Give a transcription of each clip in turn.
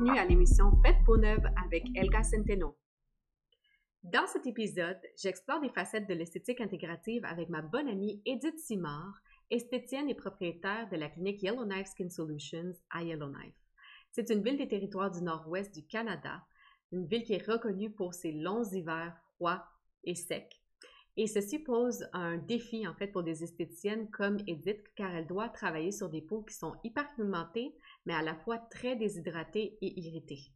Bienvenue à l'émission Faites Peau Neuve avec Elga Centeno. Dans cet épisode, j'explore des facettes de l'esthétique intégrative avec ma bonne amie Edith Simard, esthétienne et propriétaire de la clinique Yellowknife Skin Solutions à Yellowknife. C'est une ville des territoires du nord-ouest du Canada, une ville qui est reconnue pour ses longs hivers froids et secs. Et ceci pose un défi en fait pour des esthéticiennes comme Edith car elle doit travailler sur des peaux qui sont hyperpigmentées mais à la fois très déshydratées et irritées.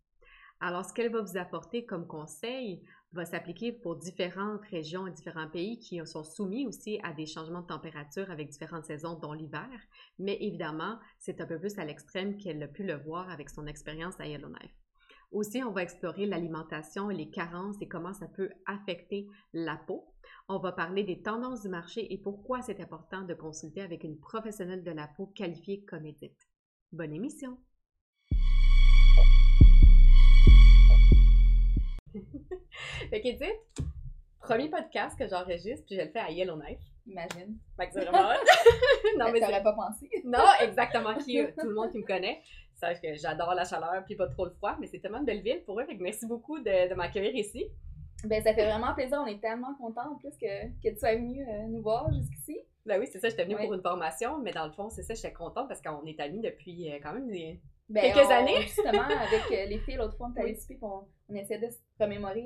Alors ce qu'elle va vous apporter comme conseil va s'appliquer pour différentes régions et différents pays qui sont soumis aussi à des changements de température avec différentes saisons, dont l'hiver. Mais évidemment, c'est un peu plus à l'extrême qu'elle a pu le voir avec son expérience à Yellowknife. Aussi, on va explorer l'alimentation et les carences et comment ça peut affecter la peau. On va parler des tendances du marché et pourquoi c'est important de consulter avec une professionnelle de la peau qualifiée comme Edith. Bonne émission! fait qu'Edith, premier podcast que j'enregistre, puis je le fais à Yellowknife. Imagine. Fait que c'est vraiment... non, mais t'aurais pas pensé. non, exactement. Qui, tout le monde qui me connaît sache que j'adore la chaleur puis pas trop le froid, mais c'est tellement une belle ville pour eux. Fait que merci beaucoup de, de m'accueillir ici. Ben, ça fait vraiment plaisir. On est tellement contents en plus que, que tu sois venu euh, nous voir jusqu'ici. Ben oui, c'est ça. J'étais venue pour une formation, mais dans le fond, c'est ça. J'étais contente parce qu'on est amis depuis euh, quand même des, ben, quelques années. Justement, avec euh, les filles, l'autre fois, on est allé on, on essayait de se remémorer.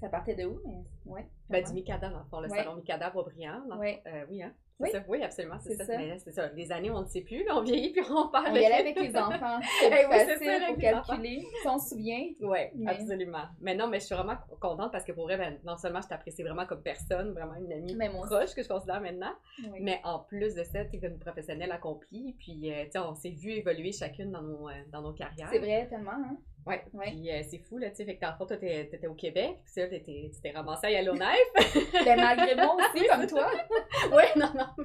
Ça partait de où, mais ouais. Ben, du Mikada, dans le fond, le salon Mikada Boisbriand. Oui. oui, hein? Oui. Ça, oui, absolument, c'est ça. Mais c'est ça. Les années, on ne sait plus, on vieillit puis on parle. On y allait avec les enfants. C'est hey, oui, facile ça, pour calculer. Si on se souvient. Oui, absolument. Mais non, mais je suis vraiment contente parce que pour vrai, ben, non seulement je t'apprécie vraiment comme personne, vraiment une amie proche que je considère maintenant, mais en plus de ça, tu es une professionnelle accomplie. Puis, euh, tu sais, on s'est vu évoluer chacune dans nos, euh, dans nos carrières. C'est vrai, tellement, hein? Ouais. Puis euh, c'est fou, là, tu sais. Fait que dans le toi, t'étais au Québec, puis là, tu t'es ramassé à Yellowknife. ben, malgré moi aussi, comme toi. ouais, non, non.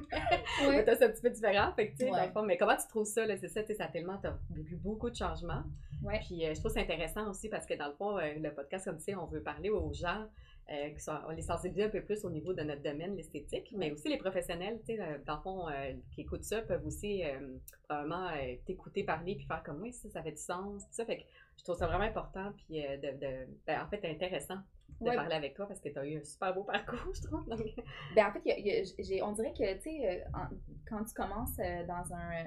Ouais. c'est un petit peu différent. Fait que, tu sais, dans le fond, mais comment tu trouves ça, là? C'est ça, tu sais, ça a tellement, t'as vécu beaucoup de changements. Ouais. Puis euh, je trouve ça intéressant aussi parce que dans le fond, euh, le podcast, comme tu sais, on veut parler aux gens. qui sont, on les sensibilise un peu plus au niveau de notre domaine, l'esthétique, mais aussi les professionnels, tu sais, dans le fond, qui écoutent ça, peuvent aussi probablement t'écouter parler puis faire comme oui, ça, ça fait du sens, tout ça. Fait que je trouve ça vraiment important, puis euh, de, de ben, en fait, intéressant de parler avec toi parce que tu as eu un super beau parcours, je trouve. Ben, en fait, on dirait que, tu sais, euh, quand tu commences euh, dans un,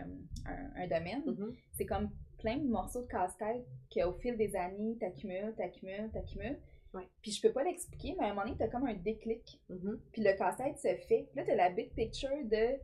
un, domaine, mm-hmm. c'est comme plein de morceaux de casse-tête qu'au fil des années, t'accumules, t'accumules, t'accumules. Ouais. Puis je peux pas l'expliquer, mais à un moment donné, t'as comme un déclic. Mm-hmm. Puis le casse-tête se fait. Puis là, t'as la big picture de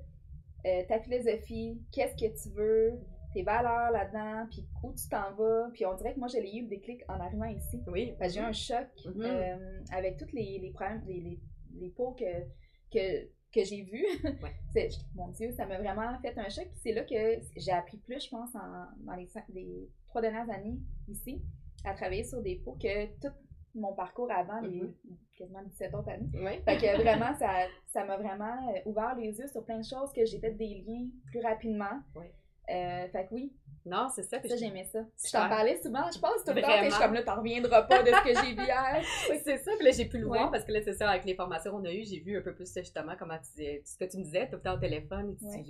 ta philosophie, qu'est-ce que tu veux, tes valeurs là-dedans, puis où tu t'en vas. Puis on dirait que moi, j'ai eu des clics en arrivant ici. Oui. Parce que j'ai eu un choc mm-hmm. euh, avec tous les, les problèmes, les, les, les pots que, que, que j'ai vus. Ouais. mon Dieu, ça m'a vraiment fait un choc. Puis c'est là que j'ai appris plus, je pense, en, dans les, les, trois dernières années ici, à travailler sur des pots que tout mon parcours avant, les mm-hmm. quasiment 17 autres années. Oui. Fait que vraiment, ça, ça m'a vraiment euh, ouvert les yeux sur plein de choses que j'ai fait des liens plus rapidement. Oui. Euh, fait que oui. Non, c'est ça. Ça, j'aimais ça. Je t'en parlais souvent, je pense, tout le temps. je suis comme là, t'en reviendras pas de ce que j'ai vu hier. c'est ça. Puis là, j'ai pu le voir parce que là, c'est ça, avec les formations qu'on a eues, j'ai vu un peu plus justement comment tu ce que tu me disais tout le temps au téléphone. Tu,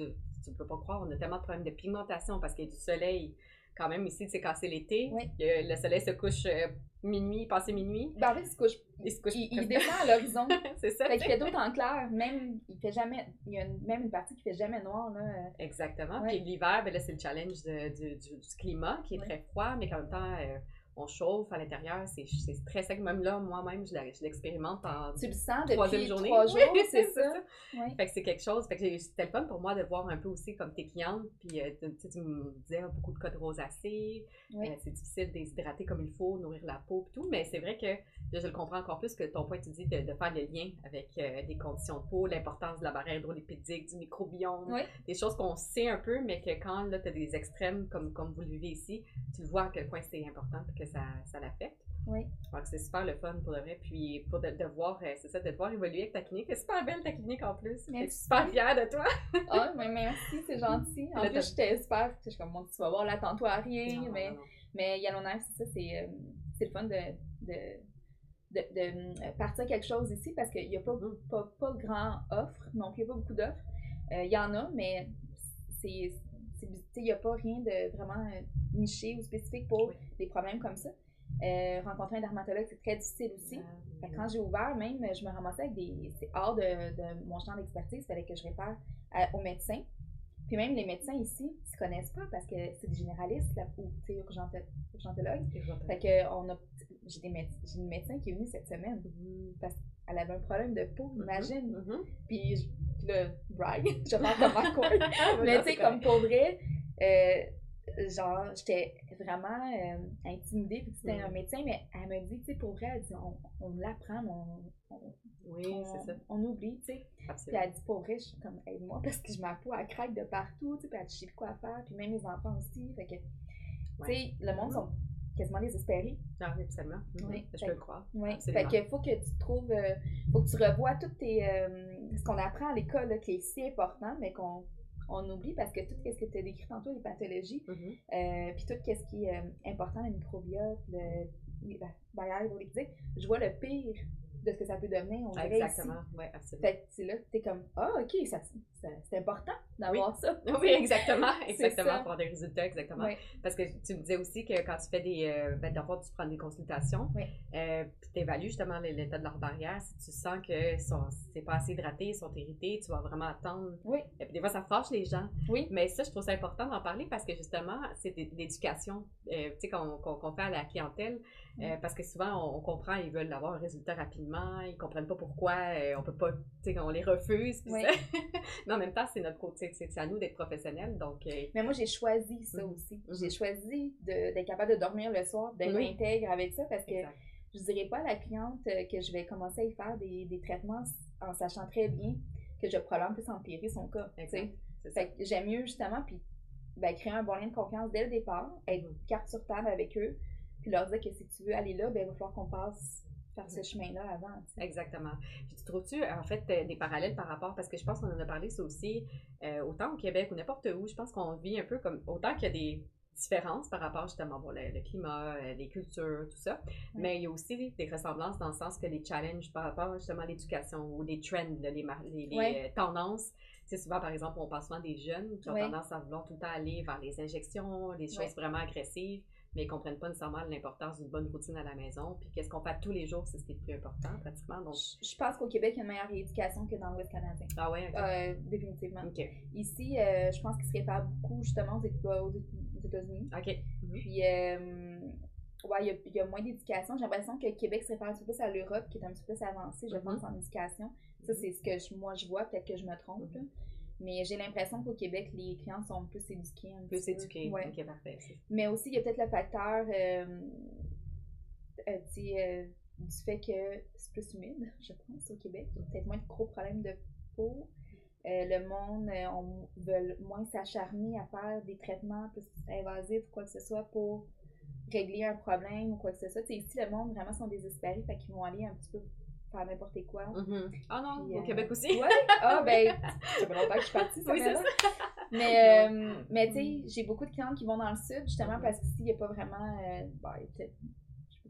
tu, peux pas croire, on a tellement de problèmes de pigmentation parce qu'il y a du soleil quand même ici, c'est cassé l'été. Le, soleil se couche euh, minuit, passé minuit. Ben, en fait, il se couche. Il se couche. Il, descend à l'horizon. c'est ça. Fait qu'il fait d'autres en clair. Même, il fait jamais. Il y a même une partie qui fait jamais noir, là. Exactement. Puis l'hiver, ben là, c'est le challenge du, du, climat qui est très froid, mais en même temps, euh, on chauffe à l'intérieur, c'est très sec. Même là, moi-même, je l'expérimente en tu le sens troisième journée. trois jours, c'est ça. Fait que c'est quelque chose. Fait que c'était le fun pour moi de voir un peu aussi comme tes clientes. Puis euh, tu, tu me disais beaucoup de cas de rosacée. Euh, c'est difficile d'hydrater comme il faut, nourrir la peau et tout. Mais c'est vrai que je le comprends encore plus que ton point, tu dis de, de faire le lien avec euh, des conditions de peau, l'importance de la barrière hydrolipidique, du microbiome, des choses qu'on sait un peu, mais que quand tu as des extrêmes comme, comme vous le vivez ici, tu vois à quel point c'est important que ça, ça l'affecte. Oui. Donc, c'est super le fun pour de vrai. Puis, pour de, de voir, euh, c'est ça, de voir évoluer avec ta clinique. C'est super belle ta clinique en plus. Je suis super fière de toi. oh, mais merci, c'est gentil. En plus, j'étais super. Je suis comme, bon, tu vas voir, là, attends-toi à rien. mais, mais Yellowknife, c'est ça, c'est, euh, c'est le fun de, de de, de, euh, partir quelque chose ici parce qu'il n'y a pas, mm-hmm. pas, pas grand offre, donc il n'y a pas beaucoup d'offres. Il y en a, mais c'est il n'y a pas rien de vraiment niché ou spécifique pour des problèmes comme ça. Euh, rencontrer un dermatologue, c'est très difficile aussi. quand j'ai ouvert, même, je me ramassais avec des. C'est hors de, de, mon champ d'expertise, il fallait que je réfère aux médecins. Puis même les médecins ici ne se connaissent pas parce que c'est des généralistes là, ou urgentologues. Fait que on a, j'ai, des j'ai une médecin qui est venue cette semaine mm-hmm. parce qu'elle avait un problème de peau, mm-hmm. imagine. Mm-hmm. Puis le brag, je parle comme McCoy. Mais tu sais, comme pour vrai, euh, genre, j'étais vraiment euh, intimidée puis c'était un médecin, mais elle me dit, tu sais, pour vrai, elle dit, on, on l'apprend, mais on, on, oui, c'est ça. On oublie, tu sais. Puis elle dit, pour vrai, je suis comme, aide-moi, parce que je ma peau, elle craque de partout, tu sais, puis elle dit, quoi faire, puis même mes enfants aussi, fait que, tu sais, le monde sont quasiment désespérés. Ah, absolument. Oui, je peux le croire. Oui, fait que faut que tu trouves, euh, faut que tu revoies toutes tes, ce qu'on apprend à l'école, qui est si important, mais qu'on on oublie parce que tout ce que tu as décrit tantôt, les pathologies, mm-hmm. euh, puis tout ce qui est euh, important, le microbiote, le, la barrière hydrolytique, je vois le pire de ce que ça peut devenir. On exactement, oui, absolument. Fait que là que es comme, ah, ok, ça, c'est important d'avoir ça. Oui, exactement, exactement, pour avoir des résultats, exactement. Parce que tu me disais aussi que quand tu fais des, euh, ben, d'abord, tu prends des consultations, euh, puis tu évalues justement l'état de leur barrière. Si tu sens que c'est pas assez hydraté, ils sont irrités, tu vas vraiment attendre. Oui. Et puis des fois, ça fâche les gens. Oui. Mais ça, je trouve ça important d'en parler parce que justement, c'est l'éducation, euh, qu'on fait à la clientèle. Euh, parce que souvent, on, comprend, ils veulent avoir un résultat rapidement, ils comprennent pas pourquoi euh, on peut pas, tu sais, on les refuse. Mais en même temps, c'est notre côté, c'est à nous d'être professionnels. Donc, euh, Mais moi, j'ai choisi ça mhm. aussi. J'ai mhm. choisi d'être capable de dormir le soir, d'être intègre avec ça parce que je dirais pas à la cliente que je vais commencer à y faire des, des traitements en sachant très bien que je vais probablement plus empirer son cas. j'aime mieux justement, puis ben, créer un bon lien de confiance dès le départ, être mhm. carte sur table avec eux puis leur dire que si tu veux aller là, ben, il va falloir qu'on passe par ce chemin-là avant. Exactement. Puis tu trouves-tu, en fait, euh, des parallèles par rapport, parce que je pense qu'on en a parlé ça aussi, euh, autant au Québec ou n'importe où, je pense qu'on vit un peu comme, autant qu'il y a des différences par rapport justement bon, le, climat, euh, les cultures, tout ça. Mais il y a aussi des ressemblances dans le sens que les challenges par rapport justement à l'éducation ou les trends, les, les, les tendances. Tu sais, souvent, par exemple, on parle souvent des jeunes qui ont tendance à vouloir tout le temps aller vers les injections, les choses vraiment agressives mais ils ne comprennent pas nécessairement l'importance d'une bonne routine à la maison. Puis qu'est-ce qu'on fait tous les jours, c'est ce qui est le plus important, pratiquement. Donc... Je, pense qu'au Québec, il y a une meilleure éducation que dans l'Ouest canadien. Ah oui? Euh, définitivement. Ici, euh, je pense qu'il se répare beaucoup, justement, aux, États-Unis. OK. Mhm. Puis, euh, ouais, il y, a, moins d'éducation. J'ai l'impression que le Québec se réfère un petit peu plus à l'Europe, qui est un petit peu plus avancée, je mhm. pense, en éducation. Ça, c'est ce que moi, je vois. Peut-être que je me trompe. Mhm. Mais j'ai l'impression qu'au Québec, les clients sont plus éduqués. plus éduqués, ok, parfait. Mais aussi, il y a peut-être le facteur euh, euh, euh, du fait que c'est plus humide, je pense, au Québec. Il y a peut-être moins de gros problèmes de peau. le monde on veut moins s'acharner à faire des traitements plus invasifs ou quoi que ce soit pour régler un problème ou quoi que ce soit. ici, le monde vraiment sont désespérés, fait qu'ils vont aller un petit peu faire n'importe quoi. Mm-hmm. Ah non, au euh, Québec aussi. Ouais, ah ben, ça fait longtemps que je suis partie, ça, oui, ça. Mais, euh, mais tu sais, mm. j'ai beaucoup de clientes qui vont dans le sud, justement, mm-hmm. parce qu'ici, il n'y a pas vraiment. Euh,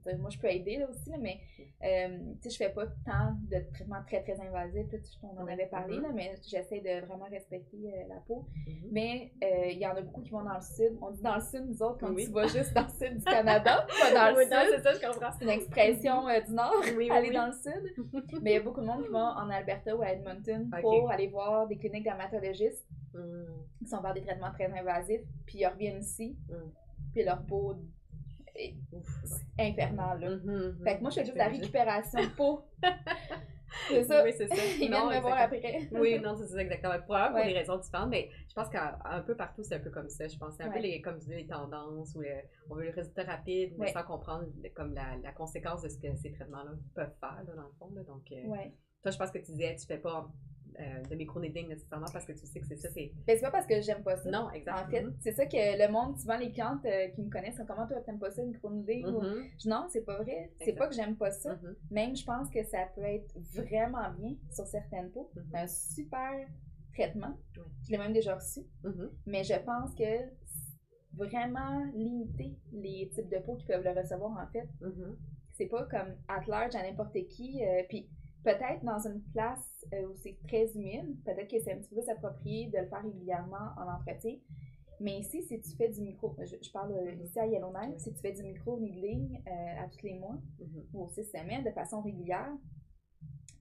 ben, moi, je peux aider là aussi, mais euh, tu sais, je fais pas tant de traitements très, très invasifs. on en avait parlé, mm-hmm. là, mais j'essaie de vraiment respecter euh, la peau. Mm-hmm. Mais euh, il y en a beaucoup qui vont dans le sud. On dit dans le sud, nous autres, quand tu vas juste dans le sud du Canada, pas dans le sud. c'est ça, je comprends. C'est une expression du Nord, aller dans le sud. mais il y a beaucoup de monde qui vont en Alberta ou à Edmonton pour aller voir des cliniques dermatologistes mm. qui sont vers des traitements très invasifs, puis ils reviennent ici, mm. puis leur peau infernal. Là. Mm-hmm, fait que moi, je fais juste la récupération peau. c'est ça. Oui, c'est ça. Ils viennent me voir après. oui, non, c'est ça, exactement. Pour, pour des raisons différentes, mais je pense qu'un peu partout, c'est un peu comme ça. Je pense c'est un peu les, comme les tendances où on veut le résultat rapide, mais sans comprendre comme la, la, conséquence de ce que ces traitements-là peuvent faire, là, dans le fond. Là. Donc, euh, toi, je pense que tu disais, tu fais pas euh, de micro-needling nécessairement parce que tu sais que c'est ça. C'est ben, c'est pas parce que j'aime pas ça. Non, exactement. En fait, c'est ça que le monde, souvent les clientes euh, qui me connaissent, comment toi t'aimes pas ça, le micro-needling mm-hmm. Non, c'est pas vrai. C'est pas que j'aime pas ça. Mm-hmm. Même, je pense que ça peut être vraiment bien sur certaines peaux. C'est mm-hmm. un super traitement. Je l'ai même déjà reçu. Mais je pense que vraiment limiter les types de peau qui peuvent le recevoir, en fait. C'est pas comme at large à n'importe qui. Euh, puis peut-être dans une place euh, où c'est très humide, peut-être que c'est un petit peu s'approprier de le faire régulièrement en entretien. Mais ici, si tu fais du micro, je, parle mm-hmm. ici à Yellowknife, si tu fais du micro-needling à tous les mois mm-hmm. ou six semaines de façon régulière,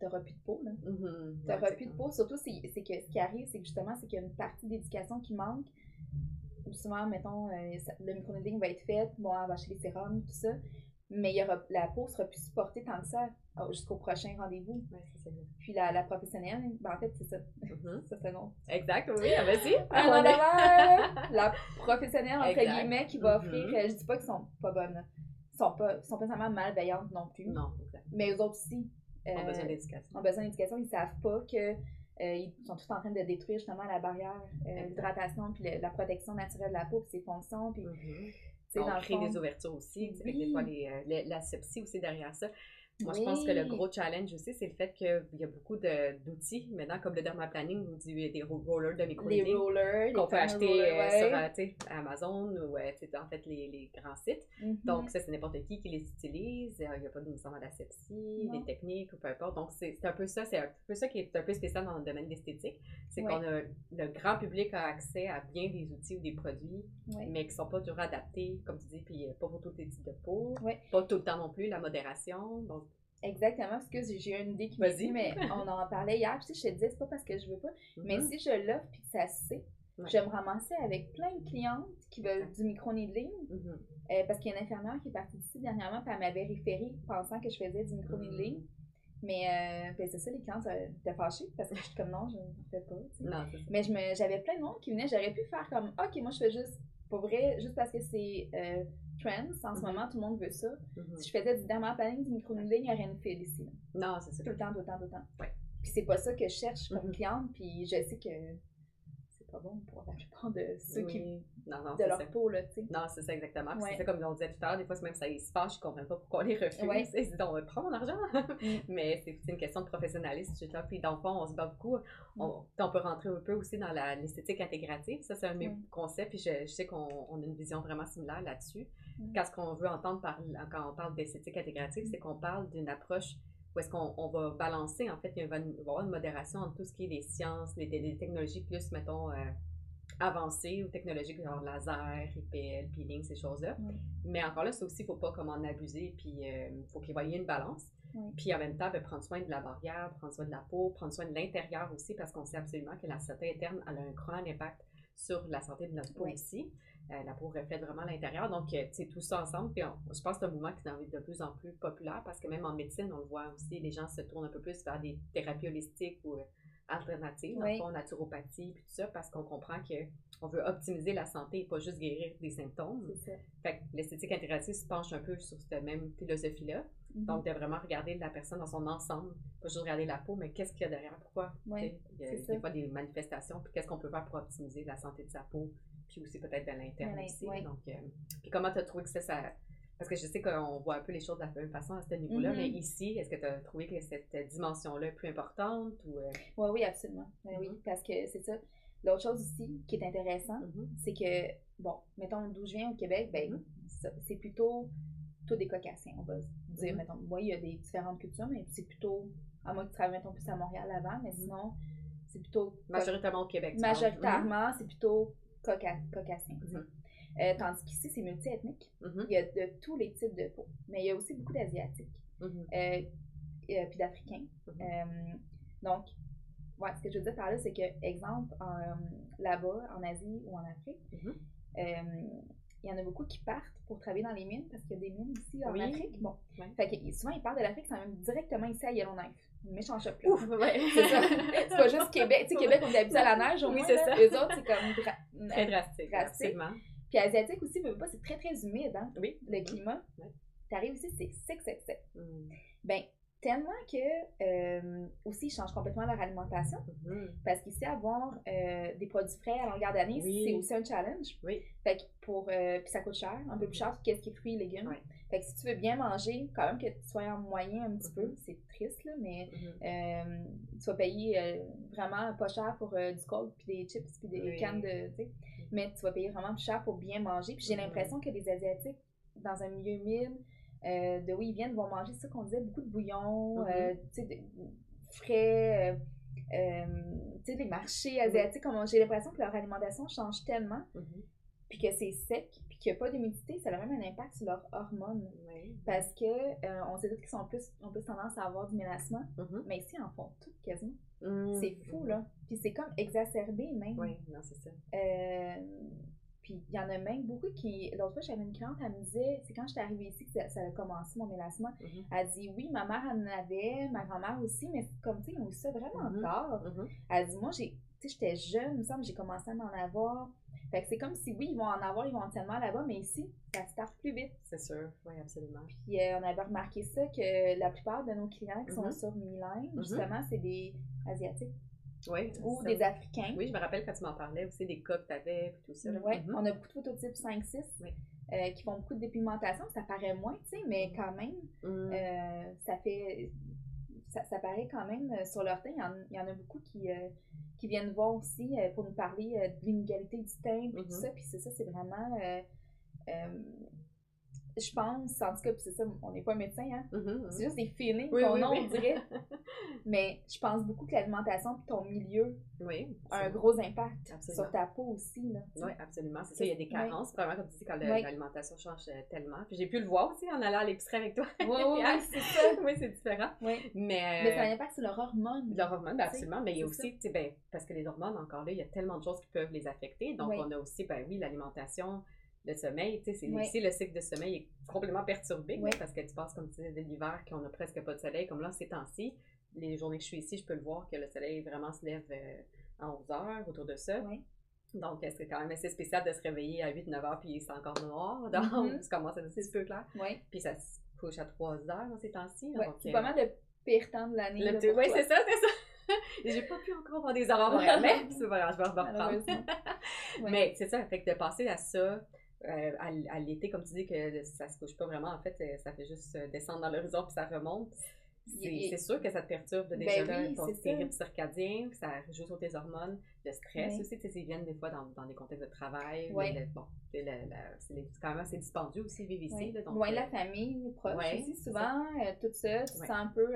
t'auras plus de peau, là. Mm-hmm. T'auras plus de peau. Surtout, c'est que ce qui arrive, c'est que justement, c'est qu'il y a une partie d'éducation qui manque. Souvent, mettons, euh, le micro-needling va être fait, bon, on va acheter les sérums, tout ça. Mais il y aura, la peau sera plus supportée tant que ça jusqu'au prochain rendez-vous. Puis la, la professionnelle, ben en fait, c'est ça. Mm-hmm. Ça, c'est non. Exact, oui, ah, vas-y. Ah, la professionnelle, entre guillemets, qui va offrir, mm-hmm. je dis pas qu'elles sont pas bonnes. Sont pas, sont pas nécessairement malveillantes non plus. Non, exact. Mais eux autres aussi, ont besoin euh, d'éducation. Ont besoin d'éducation. Ils savent pas que euh, ils sont tous en train de détruire justement la barrière, euh, l'hydratation, puis la protection naturelle de la peau, puis ses fonctions. Puis, mm-hmm. On crée des ouvertures aussi. Oui. Des fois, les, la sepsie aussi derrière ça. Moi, je pense que le gros challenge aussi, c'est le fait qu'il y a beaucoup d'outils maintenant, comme le dermaplanning ou des rollers de micro Des rollers. Qu'on peut acheter euh, sur euh, Amazon ou euh, en fait les, les grands sites. Mm-hmm. Donc, ça, c'est n'importe qui qui les utilise. Il n'y a pas de mission à l'asepsie, des techniques ou peu importe. Donc, c'est un peu ça. C'est un peu ça qui est un peu spécial dans le domaine d'esthétique. C'est qu'on a le grand public a accès à bien des outils ou des produits, mais qui ne sont pas toujours adaptés, comme tu dis, puis pas pour tous les types de peau. Pas tout le temps non plus, la modération. Donc, Exactement, parce que j'ai une idée qui me dit, mais on en parlait hier, puis je te disais, c'est pas parce que je veux pas, mais mm-hmm. si je l'offre puis que ça se sait, je vais me ramasser avec plein de clientes qui veulent du micro-needling, mm-hmm. euh, parce qu'il y a une infirmière qui est partie d'ici dernièrement, puis elle m'avait référé pensant que je faisais du micro-needling. Mm-hmm. Mais euh, ben, c'est ça, les clientes étaient fâchées parce que je suis comme non, je ne fais pas. Non, mais j'avais plein de monde qui venait, j'aurais pu faire comme ok, moi je fais juste, pour vrai, juste parce que c'est euh, trends. En ce mhm. moment, tout le monde veut ça. Mhm. Si je faisais du dermaplaning, du micro-needling, il n'y aurait rien de fait ici. Non, c'est ça. Tout le temps, tout le temps, tout le temps. Ouais. Puis c'est pas ça que je cherche comme mhm. cliente, puis je sais que c'est pas bon pour la plupart de ceux qui. Non, non, de leur peau, là, tu sais. Non, c'est ça exactement. C'est ça, comme on disait tout à l'heure, des fois, même ça se fâche, je comprends pas pourquoi on les refuse. Ouais. Ils disent, on prend mon argent. Mm. Mais c'est une question de professionnalisme, je là. Puis dans le fond, on se bat beaucoup. On, mm. on peut rentrer un peu aussi dans l'esthétique intégrative. Ça, c'est un de mes concepts, puis je, je sais qu'on a une vision vraiment similaire là-dessus. Mm. Qu'est-ce qu'on veut entendre par, quand on parle d'esthétique intégrative, c'est qu'on parle d'une approche où est-ce qu'on va balancer, en fait, il va y avoir une modération entre tout ce qui est des sciences, les, technologies plus, mettons, euh, avancées ou technologiques, genre laser, IPL, peeling, ces choses-là. Mais encore là, ça aussi, il ne faut pas comme en abuser, puis il euh, faut qu'il y ait une balance. Puis en même temps, ben, prendre soin de la barrière, prendre soin de la peau, prendre soin de l'intérieur aussi, parce qu'on sait absolument que la santé interne a un grand impact sur la santé de notre peau aussi. Euh, la peau reflète vraiment l'intérieur. Donc, c'est euh, tout ça ensemble. Puis je pense que c'est un mouvement qui est de plus en plus populaire parce que même en médecine, on le voit aussi, les gens se tournent un peu plus vers des thérapies holistiques ou euh, alternatives, en naturopathie, puis tout ça, parce qu'on comprend qu'on veut optimiser la santé et pas juste guérir des symptômes. Ça. Fait que l'esthétique intégrative se penche un peu sur cette même philosophie-là. Donc, de vraiment regarder la personne dans son ensemble, pas juste regarder la peau, mais qu'est-ce qu'il y a derrière, pourquoi. il y a des fois des manifestations, puis qu'est-ce qu'on peut faire pour optimiser la santé de sa peau, puis aussi peut-être de l'interne aussi. Donc, euh, puis comment tu as trouvé que ça, ça, Parce que je sais qu'on voit un peu les choses de la même façon à ce niveau-là, mais mm-hmm. ici, est-ce que tu as trouvé que cette dimension-là est plus importante? Ou, euh? Oui, oui, absolument. Oui, mm-hmm. parce que c'est ça. L'autre chose aussi qui est intéressant, c'est que, bon, mettons d'où je viens au Québec, ben, c'est plutôt des cocassiens, on va dire. Mettons, oui, il y a des différentes cultures, mais c'est plutôt, à moi qui travaille, mettons, plus à Montréal avant, mais sinon, c'est plutôt. Majoritairement au Québec. Majoritairement, c'est plutôt caucasien. Mhm. Euh, tandis qu'ici, c'est multiethnique. Mhm. Il y a de tous les types de peau. Mais il y a aussi beaucoup d'Asiatiques. Euh, euh, puis d'Africains. donc, ouais, ce que je veux dire par là, c'est que, exemple, là-bas, en Asie ou en Afrique, il y en a beaucoup qui partent pour travailler dans les mines parce qu'il y a des mines ici en Afrique. Bon. Fait que souvent, ils partent de l'Afrique, ça même directement ici à Yellowknife. Méchant shop là. ouais. c'est ça. c'est pas juste Québec. Tu sais, Québec, on est habitué à la neige au oui, c'est ça. Les autres, c'est comme très drastique. drastique. Puis asiatique aussi, mais pas, c'est très très humide, hein. Oui. Le climat. Ouais. T'arrives ici, c'est sec, sec, sec. Mm. Ben, tellement que euh, aussi ils changent complètement leur alimentation. Mm-hmm. parce qu'ici avoir euh, des produits frais à longueur d'année c'est aussi un challenge. Oui. fait que pour euh, puis ça coûte cher un peu plus cher qu'est-ce qui est fruits et légumes. Fait que si tu veux bien manger quand même que tu sois en moyen un petit peu mm-hmm. c'est triste là mais tu vas payer vraiment pas cher pour du cold puis des chips puis des cannes de tu sais. Mais tu vas payer vraiment plus cher pour bien manger puis j'ai l'impression que les asiatiques dans un milieu humide de où ils viennent vont manger ça qu'on disait beaucoup de bouillon, tu sais, frais, tu sais, les marchés asiatiques, j'ai l'impression que leur alimentation change tellement, mm-hmm. puis que c'est sec, puis qu'il n'y a pas d'humidité, ça a même un impact sur leurs hormones. Parce que euh, on sait tous qu'ils sont plus, ont plus tendance à avoir du mélassement, mm-hmm. mais ici, ils en font toutes quasiment. Mm. C'est fou, là. Puis c'est comme exacerbé, même. Oui, non, c'est ça. Euh, puis il y en a même beaucoup qui. L'autre fois, j'avais une cliente, elle me disait, c'est quand j'étais arrivée ici que ça, a commencé mon mélassement. Mm-hmm. Elle dit oui, ma mère en avait, ma grand-mère aussi, mais comme tu sais, ils ont eu ça vraiment mm-hmm. tard. Mm-hmm. Elle dit moi, j'ai, tu sais, j'étais jeune, il me semble, j'ai commencé à en avoir. Fait que c'est comme si oui, ils vont en avoir éventuellement là-bas, mais ici, ça start plus vite. C'est sûr, oui, absolument. Puis euh, on avait remarqué ça que la plupart de nos clients qui sont sur Milan, justement, c'est des Asiatiques. Oui, ou des Africains. Oui, je me rappelle quand tu m'en parlais aussi des cas que tu avais et tout ça. Oui, mhm. on a beaucoup de prototypes 5-6 euh, qui font beaucoup de dépigmentation. Ça paraît moins, tu sais, mais quand même, mhm. euh, ça fait. Ça, paraît quand même euh, sur leur teint. Il y en, a beaucoup qui, qui viennent voir aussi pour nous parler de l'inégalité du teint et tout mhm. ça. Puis c'est ça, c'est vraiment je pense, en tout cas, c'est ça, on n'est pas médecin, hein? Mm-hmm, mm-hmm. C'est juste des feelings qu'on a, on dirait. Mais je pense beaucoup que l'alimentation et ton milieu a un gros impact sur ta peau aussi. Là, oui, absolument. C'est ça, il y a des carences, probablement, comme tu dis, quand l'alimentation change euh, tellement. Puis j'ai pu le voir aussi en allant à l'épicerie avec toi. Oui, oui, c'est ça. oui, c'est différent. Mais, euh, Mais ça a un impact sur leur hormone. Leur hormone, ben, absolument. Mais il y a aussi, tu sais, ben, parce que les hormones, encore là, il y a tellement de choses qui peuvent les affecter. Donc, on a aussi, ben oui, l'alimentation le sommeil, tu sais, ici le cycle de sommeil est complètement perturbé parce que tu passes comme tu disais l'hiver qu'on a presque pas de soleil, comme là ces temps-ci, les journées que je suis ici, je peux le voir que le soleil vraiment se lève euh, à 11 heures autour de ça. Donc, c'est quand même assez spécial de se réveiller à 8-9 heures puis c'est encore noir. Donc, mm-hmm. ça commence à être un petit peu clair. Puis ça se couche à 3 heures dans ces temps-ci. c'est pas mal le pire temps de l'année. Oui, c'est ça, c'est ça. J'ai pas pu encore voir des aurores mais c'est je vais reprendre. Mais c'est ça, fait que de passer à ça, euh, à, l'été, comme tu dis, que ça se couche pas vraiment, en fait, euh, ça fait juste euh, descendre dans l'horizon puis ça remonte. C'est sûr que ça te perturbe de déjà ben ton rythme circadien, ça joue sur tes hormones, le stress aussi, tu sais, ils viennent des fois dans, dans des contextes de travail. bon, c'est quand même assez dispendieux aussi vivre ici. Là, Loin de la famille, proche aussi, souvent, tout ça, tu sens un peu.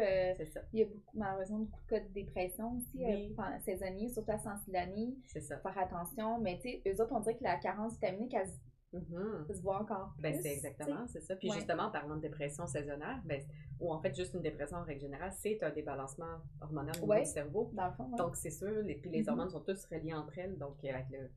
Il y a beaucoup, malheureusement beaucoup de cas de dépression aussi ces années, surtout à Sensilanie. C'est ça. Faire attention, mais tu sais, eux autres, on dirait que la carence vitaminique, elle Mm-hmm. Se voit encore ben, c'est exactement, c'est ça. Puis justement, en parlant de dépression saisonnière, ben, ou en fait juste une dépression en règle générale, c'est un débalancement hormonal au niveau du cerveau. Dans le fond, Donc c'est sûr, et puis les mm-hmm. hormones sont toutes reliées entre elles. Donc avec le,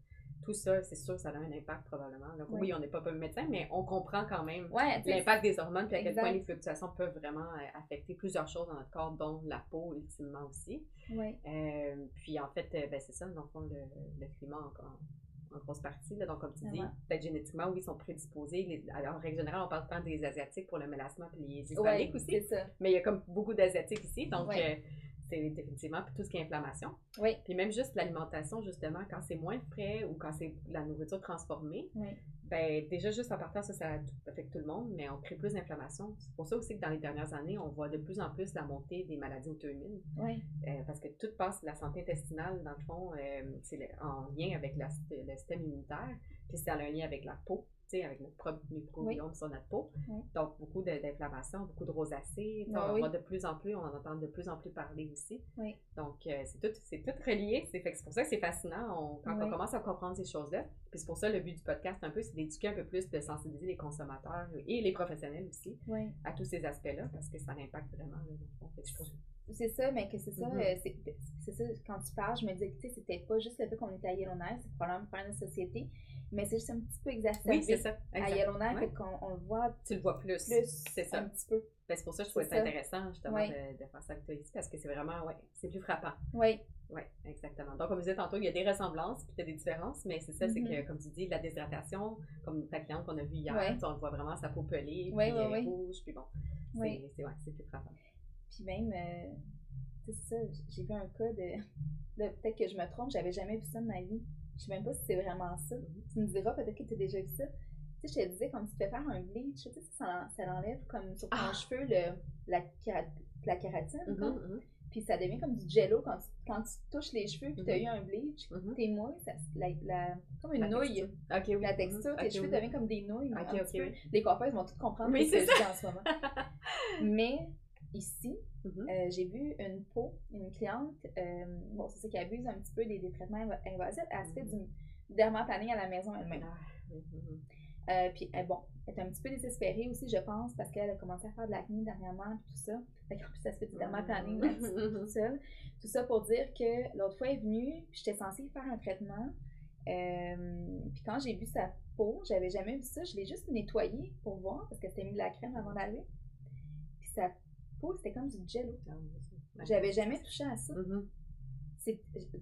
tout ça, c'est sûr, ça a un impact probablement. Donc, oui. on n'est pas, médecin, mais on comprend quand même l'impact des hormones et à quel point les fluctuations peuvent vraiment euh, affecter plusieurs choses dans notre corps, dont la peau ultimement aussi. Euh, puis en fait, euh, ben, c'est ça, dans le fond, le, le climat encore en grosse partie. Donc, comme tu dis, peut-être génétiquement, oui, ils sont prédisposés. en règle générale, on parle tant des Asiatiques pour le mélassement, puis les Hispaniques aussi. Mais il y a comme beaucoup d'Asiatiques ici. Donc, euh, c'est définitivement tout ce qui est inflammation. Oui. Puis même juste l'alimentation, justement, quand c'est moins frais ou quand c'est la nourriture transformée, oui. ben déjà juste en partant, ça, ça affecte tout le monde, mais on crée plus d'inflammation. C'est pour ça aussi que dans les dernières années, on voit de plus en plus la montée des maladies auto-immunes. Oui. Euh, parce que tout passe, la santé intestinale, dans le fond, euh, c'est en lien avec la, le système immunitaire, puis c'est en lien avec la peau avec notre propre microbiome sur notre peau. Donc, beaucoup d'inflammation, beaucoup de rosacée. on voit de plus en plus, on en entend de plus en plus parler aussi. Donc, euh, c'est tout, tout relié. C'est pour ça que c'est fascinant quand on commence à comprendre ces choses-là. Puis c'est pour ça le but du podcast, un peu, c'est d'éduquer un peu plus, de sensibiliser les consommateurs et les professionnels aussi à tous ces aspects-là parce que ça a un impact vraiment. c'est ça, mais que c'est ça, mm-hmm. euh, c'est ça, quand tu parles, je me dis que, tu sais, c'était pas juste le fait qu'on était à Yellowknife, c'est probablement faire une société, mais c'est juste un petit peu exacerbé. Oui, c'est ça. À Yellowknife, ouais. qu'on on le voit. Tu le vois plus. Plus. C'est ça. Un petit peu. Ben, c'est pour ça que je trouvais ça intéressant, justement, de, de, faire ça avec toi ici, parce que c'est vraiment, ouais, c'est plus frappant. Oui. Oui, exactement. Donc, comme je disais tantôt, il y a des ressemblances, puis il y a des différences, mais c'est ça, c'est que, mm-hmm. comme tu dis, la déshydratation, comme ta cliente qu'on a vue hier, on le voit vraiment sa peau pelée, puis elle rouge, puis bon, c'est ouais, plus frappant. Puis même, euh, c'est ça, j'ai vu un cas de, de peut-être que je me trompe, j'avais jamais vu ça de ma vie. Je sais même pas si c'est vraiment ça. Mhm. Tu me diras peut-être que tu as déjà vu ça. Tu sais, je te disais, quand tu te fais faire un bleach, tu sais, ça, ça enlève comme sur ton ah! cheveu le, la, la kératine. Mhm, mhm. Puis ça devient comme du jello quand tu, quand tu touches les cheveux puis tu as eu un bleach. T'es mouillé, ça, la, la, comme une nouille. La texture, tes cheveux deviennent comme des nouilles. Les coiffeurs vont tout comprendre oui, ce que je dis en ce moment. Mais ici, mm-hmm. j'ai vu une peau, une cliente, bon, c'est ça qui abuse un petit peu des, traitements invasifs, elle se fait mm-hmm. du dermaplaning à la maison elle-même. Ah, puis bon, elle est un petit peu désespérée aussi, je pense, parce qu'elle a commencé à faire de l'acné dernièrement, et tout ça. Fait qu'en plus, elle se fait du dermaplaning toute seule. Tout ça pour dire que l'autre fois, elle est venue, puis j'étais censée faire un traitement. Euh, puis quand j'ai vu sa peau, j'avais jamais vu ça. Je l'ai juste nettoyée pour voir, parce qu'elle s'était mis de la crème avant d'aller. Puis sa c'était comme du jello. Ah, j'avais jamais touché à ça. Mm-hmm.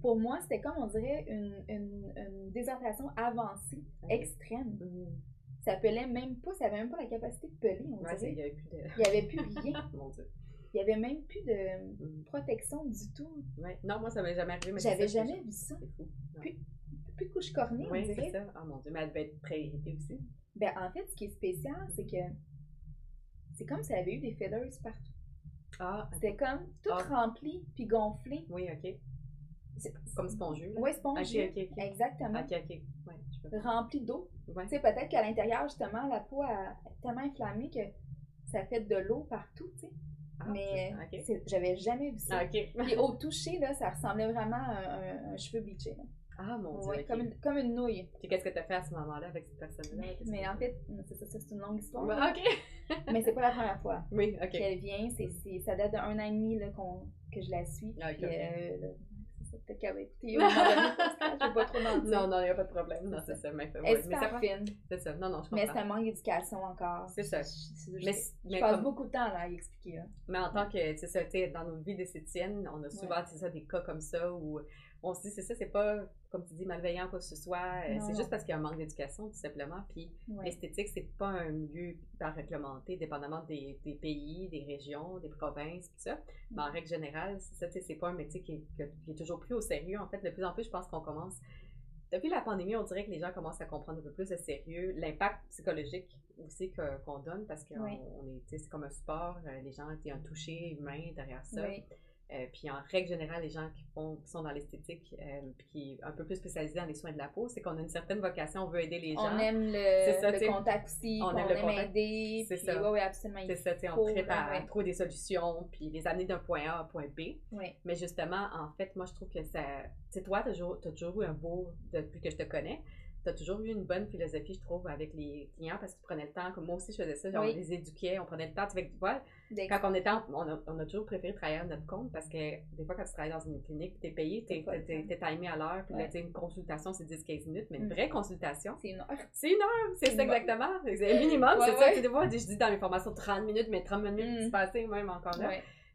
Pour moi, c'était comme, on dirait, une, une, une désertation avancée, extrême. Mm-hmm. Ça pelait même pas, ça avait même pas la capacité de peler, on dirait. Il n'y avait plus de... Il y avait plus rien. Mon Dieu. Il n'y avait même plus de mm. protection du tout. Ouais. Non, moi, ça m'est jamais arrivé. J'avais jamais vu ça. C'est fou. Plus, plus, de couche cornée, on dirait. ça. Oh mon Dieu, mais elle devait être pré-irritée aussi. Ben, en fait, ce qui est spécial, c'est que c'est comme si elle avait eu des feathers partout. Ah. C'était comme tout ah. rempli puis gonflé. Oui, OK. Comme spongieux. Oui, spongieux. Exactement. OK, OK. Ouais, Rempli d'eau. Tu sais, peut-être qu'à l'intérieur, justement, la peau est tellement inflammée que ça fait de l'eau partout, tu sais. Ah, mais j'avais jamais vu ça. Puis au toucher, là, ça ressemblait vraiment à un, cheveu bleaché. Ah mon dieu. comme, une, comme une nouille. Puis qu'est-ce que tu as fait à ce moment-là avec cette personne-là? Mais, en fait, c'est une longue histoire. OK. mais c'est pas la première fois oui, ok qu'elle vient. C'est, ça date d'un an et demi là, que je la suis. Ah, puis, euh, peut-être qu'elle va écouter je vais pas trop mentir. Non, non, il n'y a pas de problème. Non, c'est ça. Mais, ouais, mais ça fine. C'est ça. Non, non, je comprends. Mais c'est un manque d'éducation encore. C'est ça. Je, mais, je passe beaucoup de temps à y expliquer. Mais en tant que, tu sais, dans nos vies d'esthéticienne, on a souvent, ça, des cas comme ça où on se dit, c'est ça, c'est pas, comme tu dis, malveillant quoi que ce soit. Euh, c'est juste parce qu'il y a un manque d'éducation, tout simplement. Puis l'esthétique, c'est pas un lieu hyper réglementé, dépendamment des, des, pays, des régions, des provinces, tout ça. Mais en règle générale, c'est ça, c'est pas un métier qui est, qui est, toujours pris au sérieux. En fait, de plus en plus, je pense qu'on commence. Depuis la pandémie, on dirait que les gens commencent à comprendre un peu plus de sérieux l'impact psychologique aussi qu'on donne parce qu'on est, c'est comme un sport, euh, les gens ont un toucher humain derrière ça. Euh, puis en règle générale, les gens qui, font, sont dans l'esthétique, euh, puis qui sont un peu plus spécialisés dans les soins de la peau, c'est qu'on a une certaine vocation, on veut aider les gens. On aime le, contact aussi, on, aime, le aider. C'est ça. Oui, absolument. C'est ça, on traite à, trouver des solutions, puis les amener d'un point A à un point B. Mais justement, en fait, moi, je trouve que ça. Tu sais, toi, tu as toujours eu un beau, depuis que je te connais, tu as toujours eu une bonne philosophie, je trouve, avec les clients parce que tu prenais le temps, comme moi aussi je faisais ça, genre on les éduquait, on prenait le temps. Tu vois, quand on était, on, a, on, a, toujours préféré travailler à notre compte parce que des fois, quand tu travailles dans une clinique, tu es payé, tu es, timé à l'heure, puis là, tu une consultation, c'est 10-15 minutes, mais une mm. vraie consultation. C'est une heure. C'est une heure, c'est ça exactement. C'est minimum, c'est ça. Tu vois, je dis dans mes formations 30 minutes, mais 30 minutes, c'est mm. passé même encore là.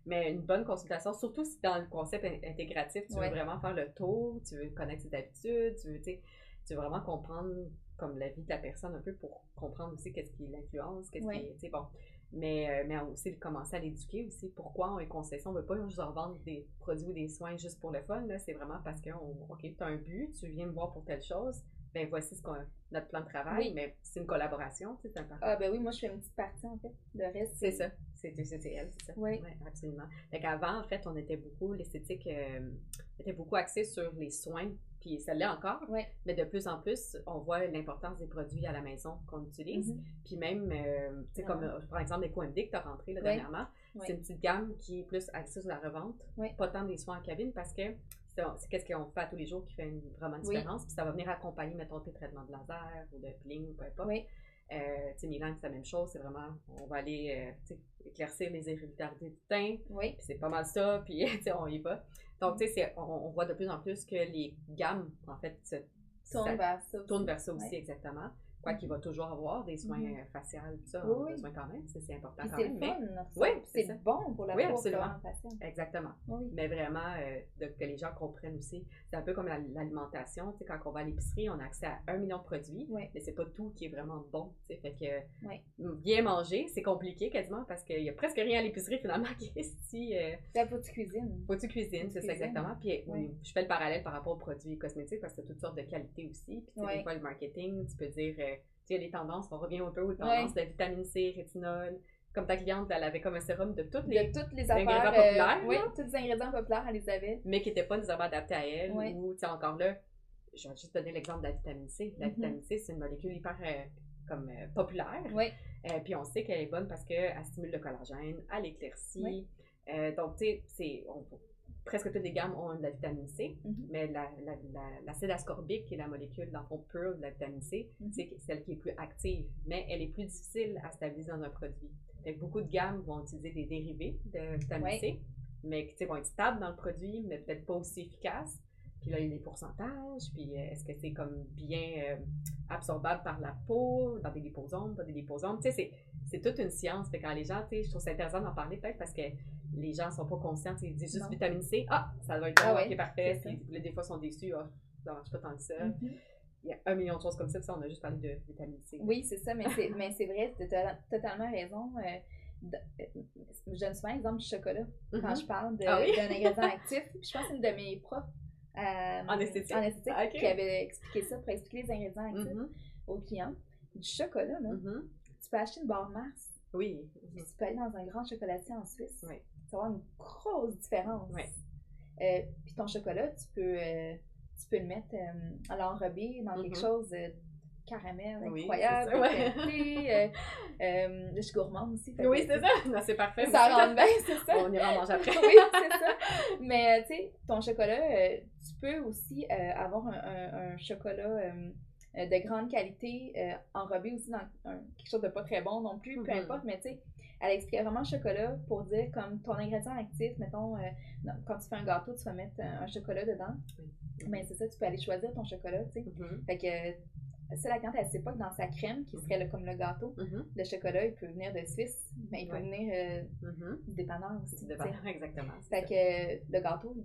Mais une bonne consultation, surtout si dans le concept intégratif, tu veux vraiment faire le tour, tu veux connaître ses habitudes, tu veux, tu sais tu veux vraiment comprendre comme la vie de la personne un peu pour comprendre aussi qu'est-ce qui l'influence, qu'est-ce qui est, bon. Mais, euh, mais aussi commencer à l'éduquer aussi. Pourquoi on est concession? On ne veut pas juste vendre des produits ou des soins juste pour le fun. C'est vraiment parce que, OK, tu as un but, tu viens me voir pour telle chose. Ben voici ce qu'on, notre plan de travail, mais c'est une collaboration, c'est un Ah ben oui, moi je fais une petite partie en fait. Le reste, c'est ça. C'est, elle, c'est ça. Oui. absolument. Fait qu'avant, en fait, on était beaucoup, l'esthétique euh, était beaucoup axée sur les soins puis ça l'est encore. Mais de plus en plus, on voit l'importance des produits à la maison qu'on utilise. Mm-hmm. Puis même, euh, tu sais, comme par exemple les QMD que tu as rentré là, dernièrement, c'est une petite gamme qui est plus axée sur la revente, pas tant des soins en cabine parce que c'est qu'est-ce qu'on fait à tous les jours qui fait une, vraiment une différence. Puis ça va venir accompagner, mettons, tes traitements de laser ou de peeling, peu importe. Euh, tu sais, Milan, c'est la même chose. C'est vraiment, on va aller euh, éclaircir les irrégularités du teint. Oui. Puis c'est pas mal ça, puis on y va. Donc, tu sais, on, on, voit de plus en plus que les gammes, en fait, se, tournent vers ça. Tournent vers ça aussi, exactement. Quoi qu'il va toujours avoir des soins mm -hmm. faciales, tout ça, oui. besoin quand même, c'est important quand même. C'est mais... oui, c'est bon pour la oui, absolument. Exactement. Mais vraiment, euh, de, que les gens comprennent aussi. C'est un peu comme l'alimentation, tu sais, quand on va à l'épicerie, on a accès à un million de produits, mais c'est pas tout qui est vraiment bon, tu sais. Fait que bien manger, c'est compliqué quasiment parce qu'il y a presque rien à l'épicerie finalement qui est si. Euh... faut tu cuisines. Faut tu cuisines, c'est ça exactement. Puis je fais le parallèle par rapport aux produits cosmétiques parce que c'est toutes sortes de qualités aussi. Puis des fois, le marketing, tu peux dire. Euh, il y a des tendances, on revient un peu aux tendances de vitamine C, rétinol. Comme ta cliente, elle avait comme un sérum de toutes les, de toutes les affaires, ingrédients euh, populaires. oui, tous les ingrédients populaires, elle les avait. Mais qui n'étaient pas nécessairement adaptés à elle. Ou, tu sais, encore là, je vais juste donner l'exemple de la vitamine C. La mm-hmm. vitamine C, c'est une molécule hyper euh, comme populaire. Oui. puis on sait qu'elle est bonne parce qu'elle stimule le collagène, elle éclaircit. donc, tu sais, c'est presque toutes les gammes ont de la vitamine C, mm-hmm. mais l'acide ascorbique, qui est la molécule dans le fond pure de la vitamine C, mm-hmm. c'est celle qui est plus active, mais elle est plus difficile à stabiliser dans un produit. beaucoup de gammes vont utiliser des dérivés de vitamine C, mais qui vont être stables dans le produit, mais peut-être pas aussi efficaces. Puis là, il y a des pourcentages, puis euh, est-ce que c'est comme bien euh, absorbable par la peau, dans des liposomes, pas des liposomes? Tu sais, c'est toute une science. Fait quand les gens, tu sais, je trouve ça intéressant d'en parler peut-être parce que les gens sont pas conscients. Ils disent juste vitamine C. Ah, ça va être ah ok, parfait. Puis, des fois, ils sont déçus. Ah, ça marche pas tant que ça. Mm-hmm. Il y a un million de choses comme ça, puis ça, on a juste parlé de vitamine C. Oui, c'est ça, mais c'est, vrai, tu as totalement raison. Euh, euh, je donne souvent l'exemple du chocolat quand mm-hmm. je parle ah d'un ingrédient actif. je pense que c'est une de mes profs euh, en esthétique, en esthétique ah, qui avait expliqué ça pour expliquer les ingrédients actifs mm-hmm. aux clients. Du chocolat, là, tu peux acheter une barre Mars. Oui. Puis tu peux aller dans un grand chocolatier en Suisse. Oui tu vas avoir une grosse différence. Euh, puis ton chocolat, tu peux, euh, tu peux le mettre euh, à l'enrobé dans quelque mm-hmm. chose de caramel incroyable. Oui, euh, je suis gourmande aussi. Oui, c'est ça. c'est parfait. Ça rentre bien, c'est ça. On ira manger après. oui, c'est ça. Mais tu sais, ton chocolat, tu peux aussi avoir un, un chocolat de grande qualité enrobé aussi dans quelque chose de pas très bon non plus, peu mm-hmm. importe, mais tu sais, elle expliquait vraiment chocolat pour dire comme ton ingrédient actif, mettons, euh, quand tu fais un gâteau, tu vas mettre un, chocolat dedans. Mais c'est ça, tu peux aller choisir ton chocolat, tu sais. Mm-hmm. Fait que c'est la cliente, elle sait pas que dans sa crème, qui serait comme le gâteau, mm-hmm. le chocolat, il peut venir de Suisse, mais il peut venir euh, mm-hmm. du dépanneur aussi. Dépanneur, exactement. Fait que le gâteau,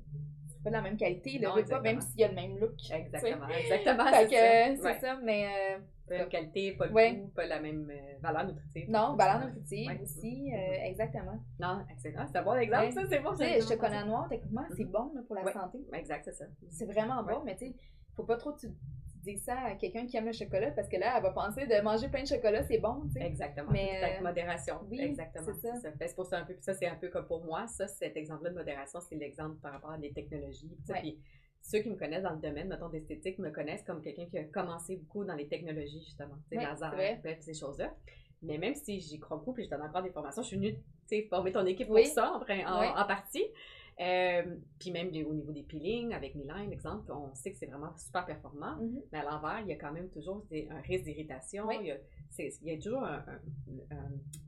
c'est pas de la même qualité, le pas, même s'il y a le même look. Exactement, exactement. Fait que c'est ça, mais. Euh, pas la qualité, pas le goût, pas la même euh, valeur nutritive. Non, valeur nutritive aussi, euh, exactement. Non, excellent. C'est un bon exemple, ça, c'est bon. Tu sais, chocolat noir, techniquement, c'est mm-hmm. bon pour la santé. Exact, c'est ça. C'est vraiment bon, mais tu sais, faut pas trop tu dis ça à quelqu'un qui aime le chocolat parce que là, elle va penser de manger plein de chocolat, c'est bon, tu sais. Exactement. Mais avec euh, modération. Oui, exactement. C'est ça. Ben, c'est pour ça un peu, puis ça, c'est un peu comme pour moi, ça, cet exemple-là de modération, c'est l'exemple par rapport à des technologies. Puis, ceux qui me connaissent dans le domaine, mettons, d'esthétique, me connaissent comme quelqu'un qui a commencé beaucoup dans les technologies, justement, tu sais, laser, ces choses-là. Mais même si j'y crois beaucoup et je donne encore des formations, je suis venue, former ton équipe pour ça, en, partie. Euh, puis même au niveau des peelings, avec Milan, exemple, on sait que c'est vraiment super performant, mm-hmm. mais à l'envers, il y a quand même toujours un risque d'irritation. Il, y a toujours un,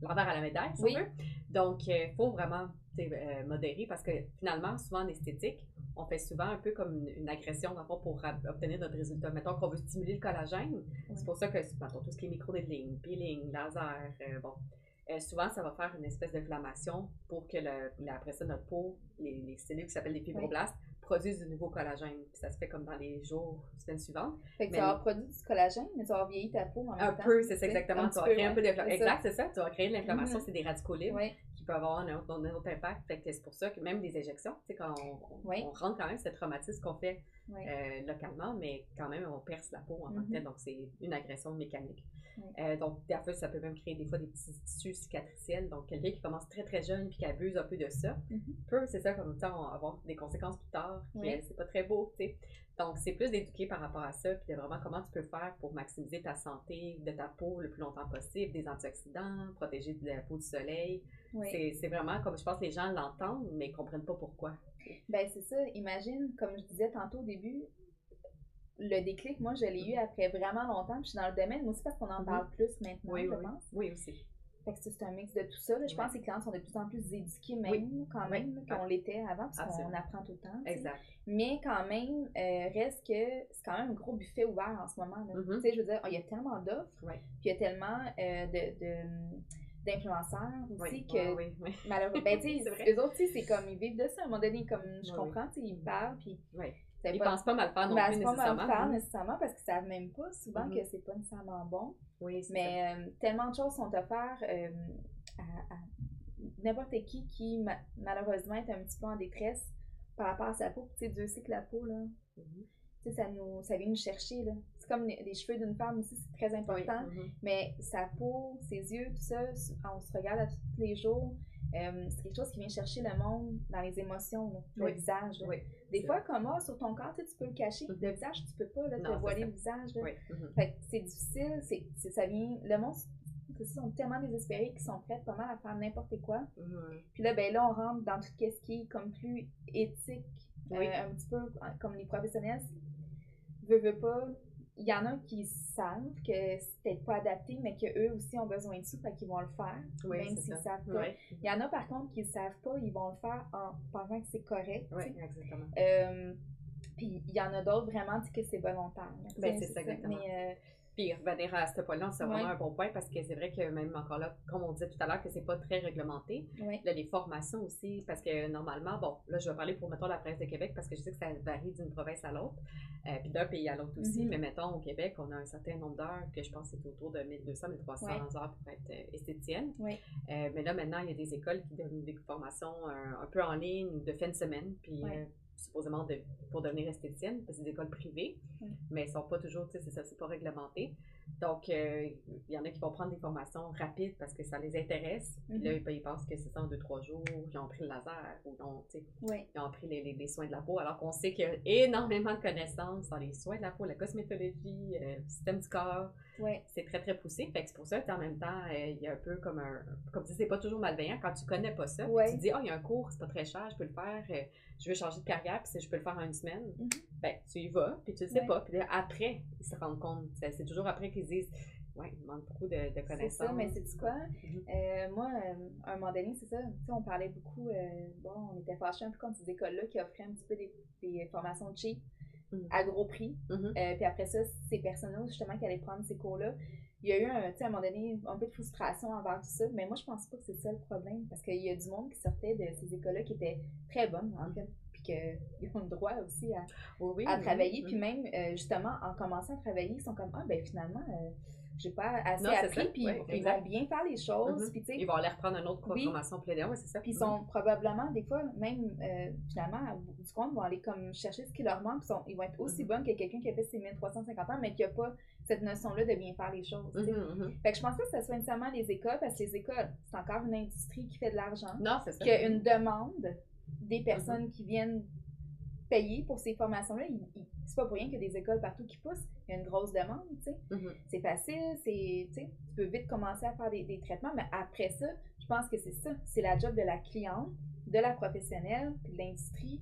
l'envers à la médaille, si on veut. Donc, il euh, faut vraiment euh, modérer parce que finalement, souvent en esthétique, on fait souvent un peu comme une, agression pour obtenir notre résultat. Mettons qu'on veut stimuler le collagène. C'est pour ça que mettons, tout ce qui est micro-needling, peeling, laser, bon. Euh, souvent, ça va faire une espèce d'inflammation pour que, le, après ça, notre peau, les, cellules qui s'appellent les fibroblastes, produisent du nouveau collagène. Puis ça se fait comme dans les jours, semaines suivantes. Fait que tu vas produire du collagène, mais tu vas vieillir ta peau en même un temps. Un peu, c'est ça, exactement. tu vas créer un peu d'inflammation. Exact, c'est ça. Tu vas créer de l'inflammation, mm-hmm. c'est des radicaux libres peut avoir un autre, un autre impact. c'est pour ça que même des injections, tu sais, quand on, on, rentre quand même ce traumatisme qu'on fait euh, localement, mais quand même, on perce la peau en tant que tel, mm-hmm. donc c'est une agression mécanique. Euh, donc, fois, ça peut même créer des fois des petits tissus cicatriciels. Donc, quelqu'un qui commence très très jeune puis qui abuse un peu de ça, mm-hmm. peut, c'est ça, comme ça, avoir des conséquences plus tard, qui c'est pas très beau, tu sais. Donc, c'est plus d'éduquer par rapport à ça, puis de vraiment comment tu peux faire pour maximiser ta santé de ta peau le plus longtemps possible, des antioxydants, protéger de la peau du soleil. C'est vraiment comme je pense que les gens l'entendent, mais ne comprennent pas pourquoi. Ben, c'est ça. Imagine, comme je disais tantôt au début, le déclic, moi, je l'ai eu après vraiment longtemps. Puis je suis dans le domaine, moi aussi, parce qu'on en mm-hmm. parle plus maintenant, oui, je oui. pense. Oui, aussi. Fait que c'est un mix de tout ça. Je pense que les clients sont de plus en plus éduqués, même, quand même, qu'on l'était avant, parce qu'on apprend tout le temps. Exact. Mais quand même, euh, reste que c'est quand même un gros buffet ouvert en ce moment. Mm-hmm. Tu sais, je veux dire, il y a tellement d'offres, puis il y a tellement euh, de d'influenceurs aussi que malheureusement ben eux autres c'est comme ils vivent de ça. À un moment donné comme je comprends ils parlent puis ils pas, pensent pas mal faire non ben, plus nécessairement pas mal faire nécessairement parce qu'ils savent même pas souvent que mm-hmm. c'est pas nécessairement bon. Mais euh, tellement de choses sont offertes euh, à, n'importe qui qui malheureusement est un petit peu en détresse par rapport à sa peau tu sais Dieu sait que la peau là mm-hmm. tu sais ça nous ça vient nous chercher là c'est comme les, cheveux d'une femme aussi, c'est très important. Mm-hmm. Mais sa peau, ses yeux, tout ça, on se regarde à tous les jours. Euh, c'est quelque chose qui vient chercher le monde dans les émotions, le visage. Des fois, comme ah, sur ton corps, tu peux le cacher. Le visage, tu peux pas là, te voiler le visage. Mm-hmm. c'est difficile. C'est, ça vient, le monde ils sont tellement désespérés qu'ils sont prêts pas mal à faire n'importe quoi. Puis là, ben là, on rentre dans tout ce qui est comme plus éthique, euh, un petit peu comme les professionnels. Veut, veut pas, il y en a qui savent que c'est peut-être pas adapté, mais qu'eux aussi ont besoin de ça, fait qu'ils vont le faire, même s'ils savent pas. Il y en a par contre qui ne savent pas, ils vont le faire en pensant que c'est correct. Oui, exactement. Euh, puis il y en a d'autres vraiment que c'est volontaire. Ben, c'est ça, exactement. Mais, euh, puis revenir à ce point-là, c'est vraiment un bon point parce que c'est vrai que même encore là, comme on disait tout à l'heure, que c'est pas très réglementé. Là, les formations aussi, parce que normalement, bon, là, je vais parler pour, mettons, la presse de Québec parce que je sais que ça varie d'une province à l'autre, euh, puis d'un pays à l'autre aussi. Mm-hmm. Mais mettons, au Québec, on a un certain nombre d'heures que je pense que c'est autour de 1200, 1300 heures pour être euh, esthéticienne. Euh, mais là, maintenant, il y a des écoles qui donnent des formations un peu en ligne de fin de semaine. Puis supposément de, pour devenir esthéticienne, parce que c'est des écoles privées, mais elles sont pas toujours, tu sais, c'est ça, c'est pas réglementé. Donc, euh, il y en a qui vont prendre des formations rapides parce que ça les intéresse. Puis là, mhm. ils pensent que c'est ça en deux, trois jours, ils ont pris le laser ou ils ont pris les, les, soins de la peau, alors qu'on sait qu'il y a énormément de connaissances dans les soins de la peau, la cosmétologie, euh, le système du corps. C'est très, très poussé. Fait que c'est pour ça qu'en même temps, euh, il y a un peu comme un. Comme si c'est pas toujours malveillant. Quand tu connais pas ça, tu dis, ah, il y a un cours, c'est pas très cher, je peux le faire, je veux changer de carrière, puis je peux le faire en une semaine. Mhm. Ben, tu y vas, puis tu le sais pas. Puis après, ils se rendent compte. C'est toujours après qu'ils disent, ouais, il manque beaucoup de, de connaissances. C'est ça, mais c'est quoi? Mhm. Euh, moi, euh, à un moment donné, c'est ça. Tu sais, on parlait beaucoup, euh, bon, on était fâchés un peu contre ces écoles-là qui offraient un petit peu des, des formations cheap mhm. à gros prix. puis après ça, ces personnes-là, justement, qui allaient prendre ces cours-là, il y a eu un, à un moment donné un peu de frustration envers tout ça, mais moi je pense pas que c'est ça le problème parce qu'il y a du monde qui sortait de ces écoles-là qui étaient très bonnes en fait, puis qu'ils ont le droit aussi à, à travailler, puis même justement en commençant à travailler, ils sont comme ah ben finalement j'ai pas assez appris, puis ils vont bien faire les choses. Mm Ils vont aller reprendre une autre formation oui. ouais, c'est ça. Puis ils sont probablement, des fois, même euh, finalement, du compte, vont aller comme chercher ce qui leur manque, puis ils vont être aussi bonnes que quelqu'un qui a fait ses 1350 ans, mais qui n'a pas cette notion-là de bien faire les choses. Fait que je pense pas que ce soit nécessairement les écoles, parce que les écoles, c'est encore une industrie qui fait de l'argent. Non, c'est ça. Qui a une demande des personnes qui viennent payer pour ces formations-là. C'est pas pour rien qu'il y a des écoles partout qui poussent. Il y a une grosse demande, tu sais. Mm-hmm. C'est facile, c'est, tu peux vite commencer à faire des, traitements, mais après ça, je pense que c'est ça. C'est la job de la cliente, de la professionnelle, puis de l'industrie.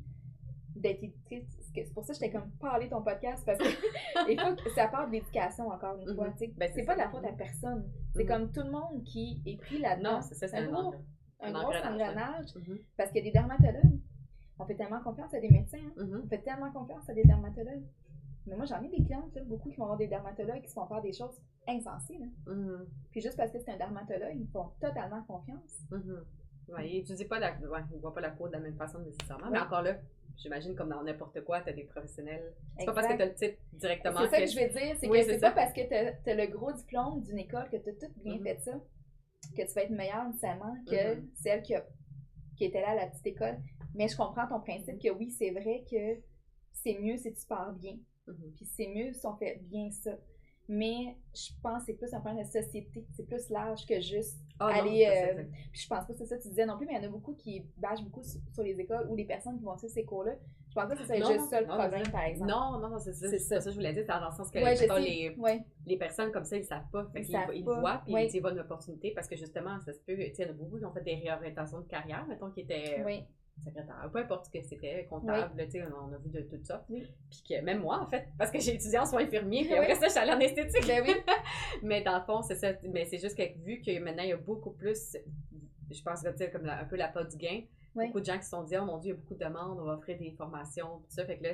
C'est pour ça que j'étais comme parler ton podcast parce que il faut que ça part de l'éducation encore une fois. Mm-hmm. Ben, c'est pas de la faute à personne. C'est comme tout le monde qui est pris là-dedans. Non, c'est ça, c'est un, gros, un, gros engrenage. Parce qu'il y a des dermatologues on fait tellement confiance à des médecins, hein. mm-hmm. on fait tellement confiance à des dermatologues. Mais moi, j'en ai des clientes, beaucoup qui vont avoir des dermatologues qui se font faire des choses insensées. Mm-hmm. Puis juste parce que c'est un dermatologue, ils font totalement confiance. Mm ouais, dis pas la, ouais, ils voient pas la peau de la même façon nécessairement, mais encore là, j'imagine comme dans n'importe quoi, tu as des professionnels. C'est pas parce que tu as le titre directement. C'est ça que je veux dire, c'est que c'est pas parce que tu as, le gros diplôme d'une école que tu as tout bien fait ça, que tu vas être meilleure nécessairement que celle qui, qui était là à la petite école. Mais je comprends ton principe que oui, c'est vrai que c'est mieux si tu pars bien. Mm-hmm. Puis c'est mieux si on fait bien ça. Mais je pense que c'est plus un problème de société. C'est plus large que juste ah aller. Euh, puis je pense pas que c'est ça que tu disais non plus, mais il y en a beaucoup qui bâchent beaucoup sur, les écoles ou les personnes qui vont suivre ces cours-là. Je pense pas que c'est juste ça le problème, par exemple. Non, non, non, c'est ça. C'est ça. ça. je voulais dire, c'est dans le sens que les, les personnes comme ça, ils savent pas. Fait ils, ils, voient, puis ils voient une opportunité parce que justement, ça se peut. Tu sais, il y en a beaucoup qui ont fait des réorientations de carrière, mettons, qui étaient secrétaire, peu importe ce que c'était, comptable, oui. on a vu de tout ça. Puis que même moi, en fait, parce que j'ai étudié en soins infirmiers, puis après ça, je suis allée en esthétique. Ben oui. mais dans le fond, c'est ça. Mais c'est juste que vu que maintenant, il y a beaucoup plus, je pense que comme un peu la pas du gain, beaucoup de gens qui se sont dit, oh mon Dieu, il y a beaucoup de demandes, on va offrir des formations, tout ça. Fait que là,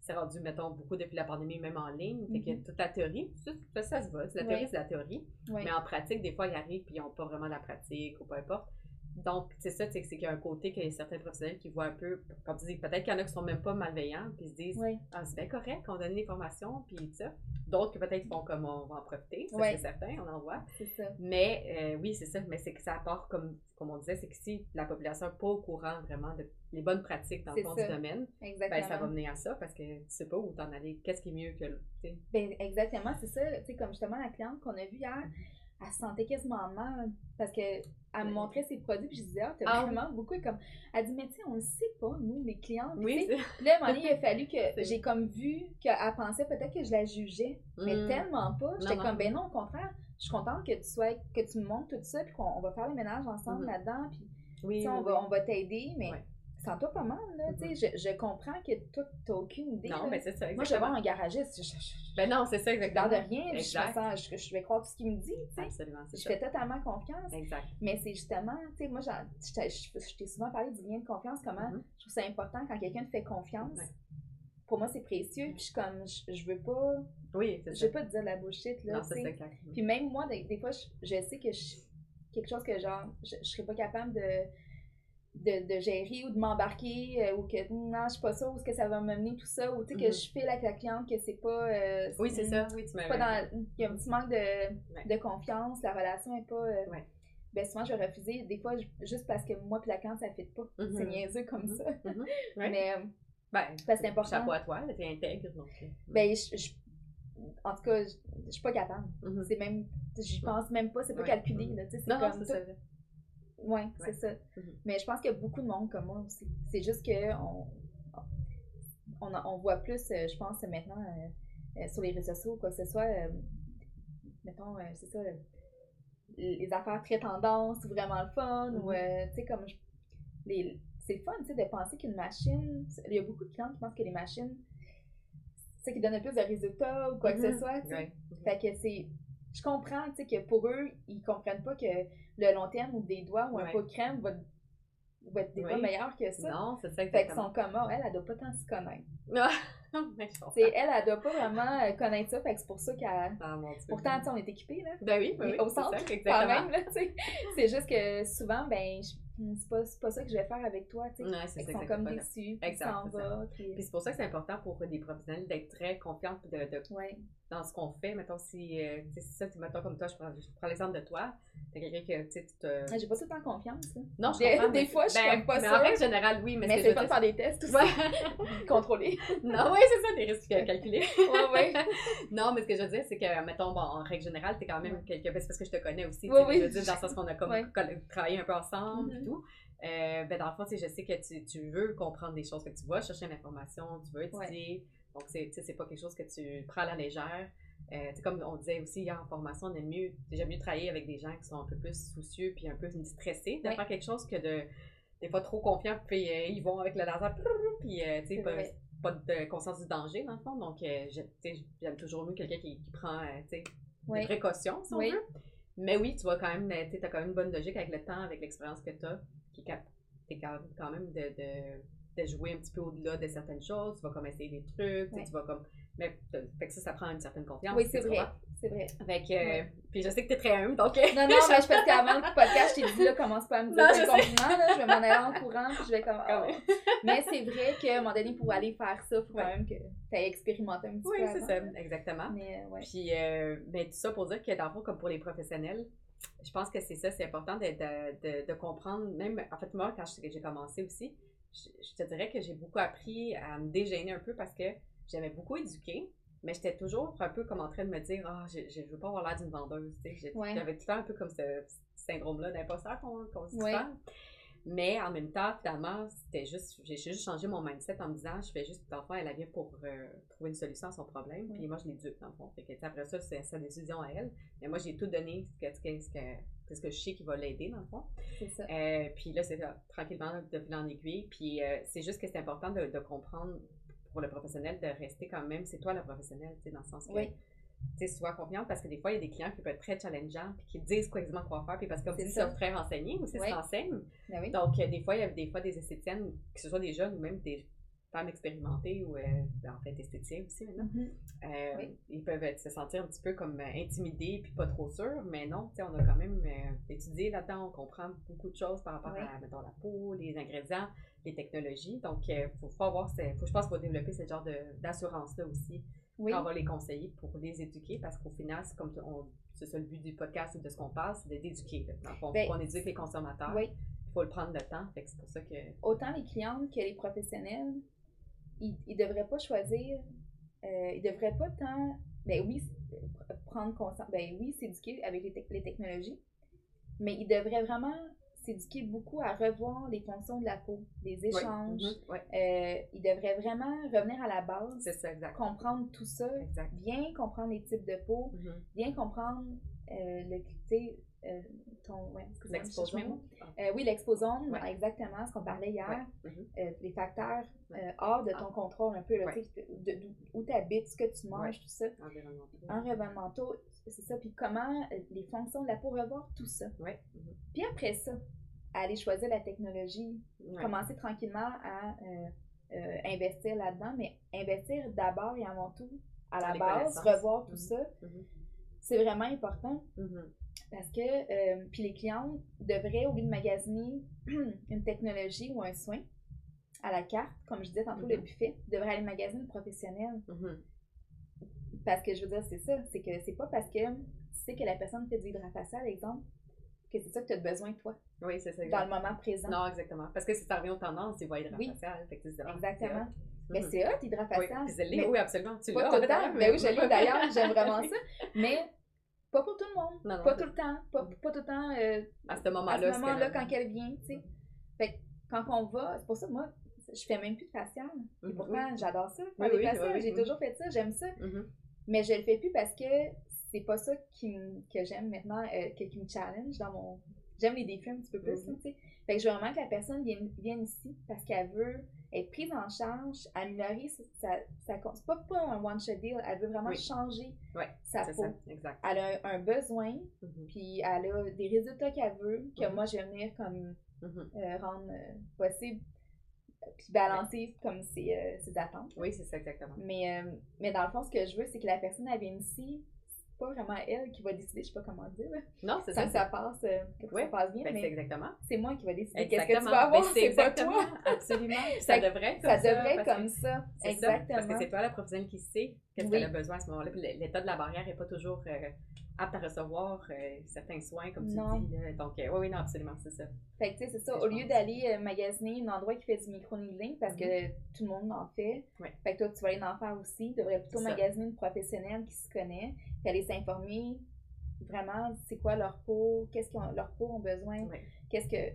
c'est rendu, mettons, beaucoup depuis la pandémie, même en ligne. Fait que mm-hmm. toute la théorie, ça, ça, se va. La théorie, c'est la théorie. Mais en pratique, des fois, ils arrivent puis ils n'ont pas vraiment la pratique ou peu importe. Donc, c'est ça, c'est qu'il y a un côté qu'il y a certains professionnels qui voient un peu, comme tu dis, peut-être qu'il y en a qui sont même pas malveillants, puis ils se disent, ah, c'est bien correct, on donne l'information, puis ça. D'autres qui peut-être font comme on va en profiter, ça c'est certain, on en voit. Ça. Mais euh, oui, c'est ça, mais c'est que ça apporte, comme, comme on disait, c'est que si la population n'est pas au courant vraiment de les bonnes pratiques dans le fond du domaine, ben, ça va mener à ça parce que tu sais pas où t'en aller, qu'est-ce qui est mieux que l'autre. Ben, exactement, c'est ça, tu sais, comme justement la cliente qu'on a vue hier, elle se sentait quasiment mal parce qu'elle me montrait ses produits puis je disais ah t'as ah vraiment beaucoup comme elle dit mais tu sais on le sait pas nous les clients oui, là à un moment donné il a fallu que j'ai comme vu qu'elle pensait peut-être que je la jugeais mais mm. tellement pas. J'étais comme ben non au contraire je suis contente que tu sois que tu me montres tout ça puis qu'on va faire le ménage ensemble mm-hmm. là-dedans puis oui, on, Va, on va t'aider mais Sens-toi pas mal, là. Tu sais, je, je, comprends que toi, t'as aucune idée. Non, mais c'est ça. Exactement. Moi, je vais voir un garagiste. ben non, c'est ça, exactement. Je garde rien. Je, je, vais croire tout ce qu'il me dit. Absolument. Je fais totalement confiance. Exact. Mais c'est justement, tu sais, moi, je t'ai souvent parlé du lien de confiance, comment mm-hmm. je trouve ça important quand quelqu'un te fait confiance. Pour moi, c'est précieux. Puis je suis comme, je, veux pas. Oui, Je veux pas te dire la bullshit, là. Non, c'est Puis même moi, des, fois, je, sais que je, quelque chose que genre, je, je serais pas capable de de, de, gérer ou de m'embarquer euh, ou que non, je suis pas sûre où est-ce que ça va m'amener tout ça ou tu sais que mm-hmm. je fais avec la cliente que c'est pas euh, Oui, c'est ça. Oui, tu pas dans il y a un petit manque de, de confiance, la relation est pas euh, ouais. ben souvent je vais refuser des fois juste parce que moi puis la cliente ça fait pas. C'est niaiseux comme mm-hmm. ça. Mais ben, c'est important. Chapeau à toi, t'es intègre donc. Ben je, en tout cas, je, suis pas capable. C'est même j'y pense même pas, c'est pas calculé là, tu sais, c'est comme ça. Oui, c'est ça. Mhm. Mais je pense qu'il y a beaucoup de monde comme moi aussi. C'est juste que on, on, on, voit plus, euh, je pense, maintenant, euh, euh, sur les réseaux sociaux, quoi que ce soit, mettons, c'est ça, les affaires très tendances, vraiment le fun, ou, mhm. tu sais, comme, c'est le fun, tu sais, de penser qu'une machine, il y a beaucoup de clients qui pensent que les machines, c'est qui donnent plus de résultats ou quoi que ce mhm. soit, tu sais. Fait que c'est, je comprends, tu sais, que pour eux, ils comprennent pas que le long terme ou des doigts ou un pot de crème va, va être des fois meilleur que ça. Non, c'est ça Fait que son commun, elle, elle doit pas tant s'y connaître. mais je elle, elle doit pas vraiment euh, connaître ça, fait que c'est pour ça qu'elle. Ah, Pourtant, on est équipés, là. Ben oui, ben oui. Au centre, ça, quand même, là, tu sais. C'est juste que souvent, ben, Hmm, c'est pas, pas ça que je vais faire avec toi, tu sais. c'est Ils sont comme déçus, s'en va. Puis, c'est pour ça que c'est important pour des professionnels d'être très confiants de, de dans ce qu'on fait. Mettons, si, euh, c'est ça, mettons comme toi, je prends, je prends l'exemple de toi, t'es quelqu'un que, tu sais, tu te... J'ai pas tout le temps confiance, Non, je comprends. Des fois, je suis ben, pas mais en règle générale, oui. Mais, mais c'est pas de faire des tests, tout ça. Contrôler. non, oui, c'est ça, des risques calculés. ouais, ouais. non, mais ce que je veux dire, c'est que, mettons, bon, en règle générale, t'es quand même quelqu'un, c'est parce que je te connais aussi, oui, oui. je veux dire, dans le sens qu'on a comme travaillé un peu ensemble Euh, ben dans le fond, je sais que tu, tu, veux comprendre des choses, que tu vas chercher l'information, tu veux étudier. Donc, c'est, pas quelque chose que tu prends à la légère. Euh, comme on disait aussi hier en formation, on aime mieux, j'aime mieux travailler avec des gens qui sont un peu plus soucieux puis un peu stressés de faire quelque chose que de des fois trop confiants puis euh, ils vont avec le laser puis euh, tu sais pas, pas, de conscience du danger dans le fond. Donc j'aime toujours mieux quelqu'un qui, qui, prend des précautions si on veut mais oui tu vas quand même tu as quand même une bonne logique avec le temps avec l'expérience que tu as qui est quand même de, de, de, jouer un petit peu au-delà de certaines choses. Tu vas comme essayer des trucs, tu vas comme. Mais fait que ça, ça prend une certaine confiance. Oui, c'est vrai. C'est vrai. Fait que, Puis je sais que t'es très humble, donc. Non, non, mais je pense qu'avant le podcast, je t'ai dit, là, commence pas à me dire des compliments, là, je vais m'en aller en courant, puis je vais comme. Oh. mais c'est vrai qu'à un moment donné, pour aller faire ça, il faut quand même que tu aies expérimenté un petit oui, peu. Oui, c'est ça, exactement. Mais, ouais. Puis, euh, ben, tout ça pour dire que dans le fond, comme pour les professionnels, je pense que c'est ça, c'est important de, de, de, comprendre. Même, en fait, moi, quand j'ai commencé aussi, je, te dirais que j'ai beaucoup appris à me dégêner un peu parce que j'aimais beaucoup éduquer, mais j'étais toujours un peu comme en train de me dire, ah, je, je veux pas avoir l'air d'une vendeuse. J'avais tout le temps un peu comme ce, syndrome-là d'imposteur qu'on qu se mais en même temps, finalement, c'était juste, j'ai juste changé mon mindset en me disant, je fais juste, l'enfant, elle vient pour euh, trouver une solution à son problème, puis moi, je l'éduque, dans le fond. Fait que, après ça, c'est sa décision à elle. Mais moi, j'ai tout donné, ce que, ce que, ce que je sais qui va l'aider, dans le fond. C'est ça. Euh, puis là, c'est tranquillement de fil en aiguille. Puis euh, c'est juste que c'est important de, de, comprendre pour le professionnel de rester quand même, c'est toi le professionnel, tu sais, dans le sens que. Oui tu sois confiante parce que des fois, il y a des clients qui peuvent être très challengeants puis qui disent quoi exactement quoi faire. Puis parce que comme ils sont très renseignés aussi, oui. se renseignent. Ben Donc, euh, des fois, il y a des fois des esthéticiennes, que ce soit des jeunes ou même des, femmes expérimentées ou en fait esthéticiens aussi maintenant, mm-hmm. ils peuvent se sentir un petit peu comme intimidés puis pas trop sûrs, mais non, on a quand même étudié là-dedans, on comprend beaucoup de choses par rapport à, mettons, la peau, les ingrédients, les technologies. Donc, il faut, faut avoir, faut, je pense qu'il faut développer ce genre d'assurance-là aussi. Oui. On va les conseiller pour les éduquer parce qu'au final, c'est comme c'est ça le but du podcast ou de ce qu'on parle, c'est d'éduquer. Dans ben, on éduque les consommateurs. Oui. Il faut le prendre le temps. c'est pour ça que. Autant les clientes que les professionnels, ils ne devraient pas choisir. Euh, ils devraient pas tant. Ben oui, prendre conscience. Ben oui, s'éduquer avec les, les technologies. Mais ils devraient vraiment s'éduquer beaucoup à revoir les fonctions de la peau, les échanges. Mhm, euh, il devrait vraiment revenir à la base, comprendre tout ça, bien comprendre les types de peau, mhm. bien comprendre euh, le, euh, ton, ouais, l'exposome. Euh, oui, l'exposome, exactement, ce qu'on parlait hier. Mhm. Euh, les facteurs hors de ton ah. contrôle, un peu, là, de, où tu habites, ce que tu manges, tout ça. Environnementaux. c'est ça. Puis comment les fonctions de la peau, revoir tout ça. Puis après ça, aller choisir la technologie, commencer tranquillement à investir là-dedans, mais investir d'abord et avant tout à la base, revoir tout mhm. ça. Mhm. C'est vraiment important. Parce que, euh, puis les clientes devraient, au lieu de magasiner une technologie ou un soin à la carte, comme je disais tantôt, le buffet, devraient aller magasiner. Mm-hmm. Parce que je veux dire, c'est ça, c'est que c'est pas parce que tu sais que la personne fait du hydrafacial, exemple, que c'est ça que tu as besoin, toi. Oui, c'est ça. Dans le moment présent. Non, exactement. Parce que si ça revient aux tendances, c'est pas hydrafacial. Oui. exactement. Mais c'est hot, hydrafacial. Oui, oui, absolument. Tu pas tout le temps. Mais oui, je l'ai d'ailleurs, j'aime vraiment ça. Mais pas pour tout le monde. pas tout le temps. Pas, pas tout le temps. Euh, à ce moment-là. À ce moment-là, quand elle vient, tu sais. Fait que quand on va, c'est pour ça que moi, je fais même plus de facial. Et mm-hmm. pourtant, j'adore ça. Faire des faciales. J'ai toujours fait ça, j'aime ça. Mm-hmm. Mais je le fais plus parce que c'est pas ça qui que j'aime maintenant, euh, qui me challenge dans mon. J'aime les défis un petit peu plus, mm-hmm. tu sais. Fait que je veux vraiment que la personne vienne, vienne ici parce qu'elle veut être prise en charge, améliorer sa, sa, c'est pas, pas un one-shot deal, elle veut vraiment changer sa peau. exact. Elle a un, besoin, mm-hmm. puis elle a des résultats qu'elle veut, que mm-hmm. moi je vais venir comme euh, rendre euh, possible, puis balancer comme ses, euh, ses, attentes. Oui, c'est ça, exactement. Mais, mais dans le fond, ce que je veux, c'est que la personne, elle vienne ici, pas vraiment elle qui va décider, je sais pas comment dire. Non, c'est ça. Que ça passe, euh, que ça passe bien. Ben, mais exactement. C'est moi qui va décider qu'est-ce que tu vas avoir. C'est pas toi. Absolument. ça, devrait être comme ça. Ça devrait être comme ça. Exactement. parce que c'est toi la professionnelle qui sait qu'est-ce qu'elle a besoin à ce moment-là. l'état de la barrière n'est pas toujours euh, apte à recevoir euh, certains soins, comme tu dis. Donc, oui, oui, non, absolument, c'est ça. Fait que, tu sais, c'est ça. Au lieu d'aller magasiner un endroit qui fait du micro-needling, parce que mm-hmm. tout le monde en fait, fait que toi, tu vas aller en faire aussi. Tu devrais plutôt magasiner une professionnelle qui se connaît, puis aller s'informer vraiment c'est quoi leur peau, qu'est-ce que leur peau ont besoin, qu'est-ce que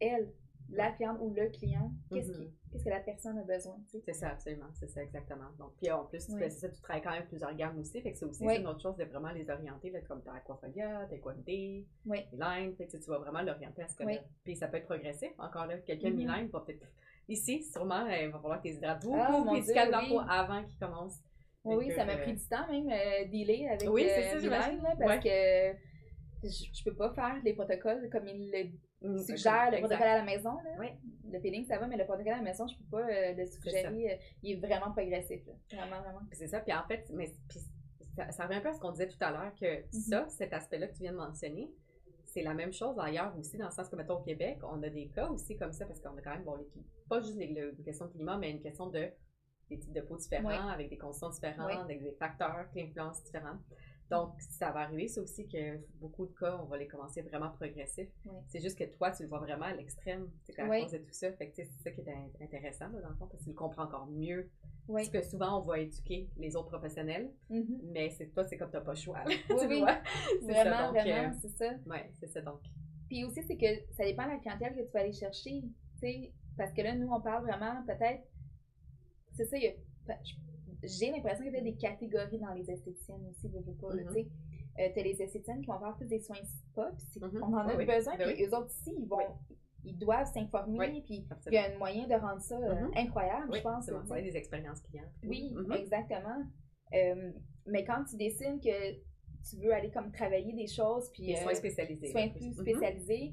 elle, la cliente ou le client, qu'est-ce mm-hmm. qu'est-ce que la personne a besoin. C'est ça, absolument, c'est ça exactement. Donc, puis en plus, tu, ça, tu travailles quand même plusieurs gammes aussi, fait que c'est aussi une autre chose de vraiment les orienter, là, comme ta Aquafolia, ta Equanté, Line, fait que tu vas vraiment l'orienter à ce que Puis ça peut être progressif, encore là, quelqu'un mm -hmm. va peut-être... Ici, sûrement, il va falloir que tu hydrates beaucoup, ah, puis tu calmes la peau avant qu'il commence. Oui, ça m'a pris du temps même, euh, dealer avec oui, euh, Milan, là, parce que je, je peux pas faire les protocoles comme il le mm, suggère, le protocole à la maison. Là. Oui. Le peeling, ça va, mais le protocole à la maison, je peux pas euh, le suggérer. Euh, il est vraiment progressif. Là. Vraiment, vraiment. C'est ça. Puis en fait, mais, puis ça, ça, revient un peu à ce qu'on disait tout à l'heure, que mm-hmm. ça, cet aspect-là que tu viens de mentionner, c'est la même chose ailleurs aussi, dans le sens que, mettons, au Québec, on a des cas aussi comme ça, parce qu'on a quand même, bon, les, pas juste les, les, les questions de climat, mais une question de des types de peau différents, avec des conditions différentes, avec des facteurs qui influencent différents. Donc, ça va arriver, c'est aussi que beaucoup de cas, on va les commencer vraiment progressifs. C'est juste que toi, tu le vois vraiment à l'extrême, c'est à cause de tout ça. Fait que c'est ça qui est intéressant, dans le fond, parce que tu le comprends encore mieux. Parce que souvent, on va éduquer les autres professionnels, mm-hmm. mais c'est toi, c'est comme tu n'as pas le choix. oui, oui. Vraiment, ça, donc, vraiment, euh, c'est ça. Oui, c'est ça, donc. Puis aussi, c'est que ça dépend de la clientèle que tu vas aller chercher, tu sais, parce que là, nous, on parle vraiment peut-être c'est ça, j'ai l'impression qu'il y a des catégories dans les esthéticiennes aussi, veux, veux pas, mm-hmm. tu sais. Euh, t'as les esthéticiennes qui vont faire plus des soins spa, puis mm-hmm. on en a besoin, ben puis eux autres aussi, ils vont, ils doivent s'informer, puis il y a un moyen de rendre ça euh, mm-hmm. incroyable, je pense. C'est des expériences clients. Oui, exactement. Euh, mais quand tu décides que tu veux aller comme travailler des choses, puis... Des soins spécialisés. Soins plus spécialisés,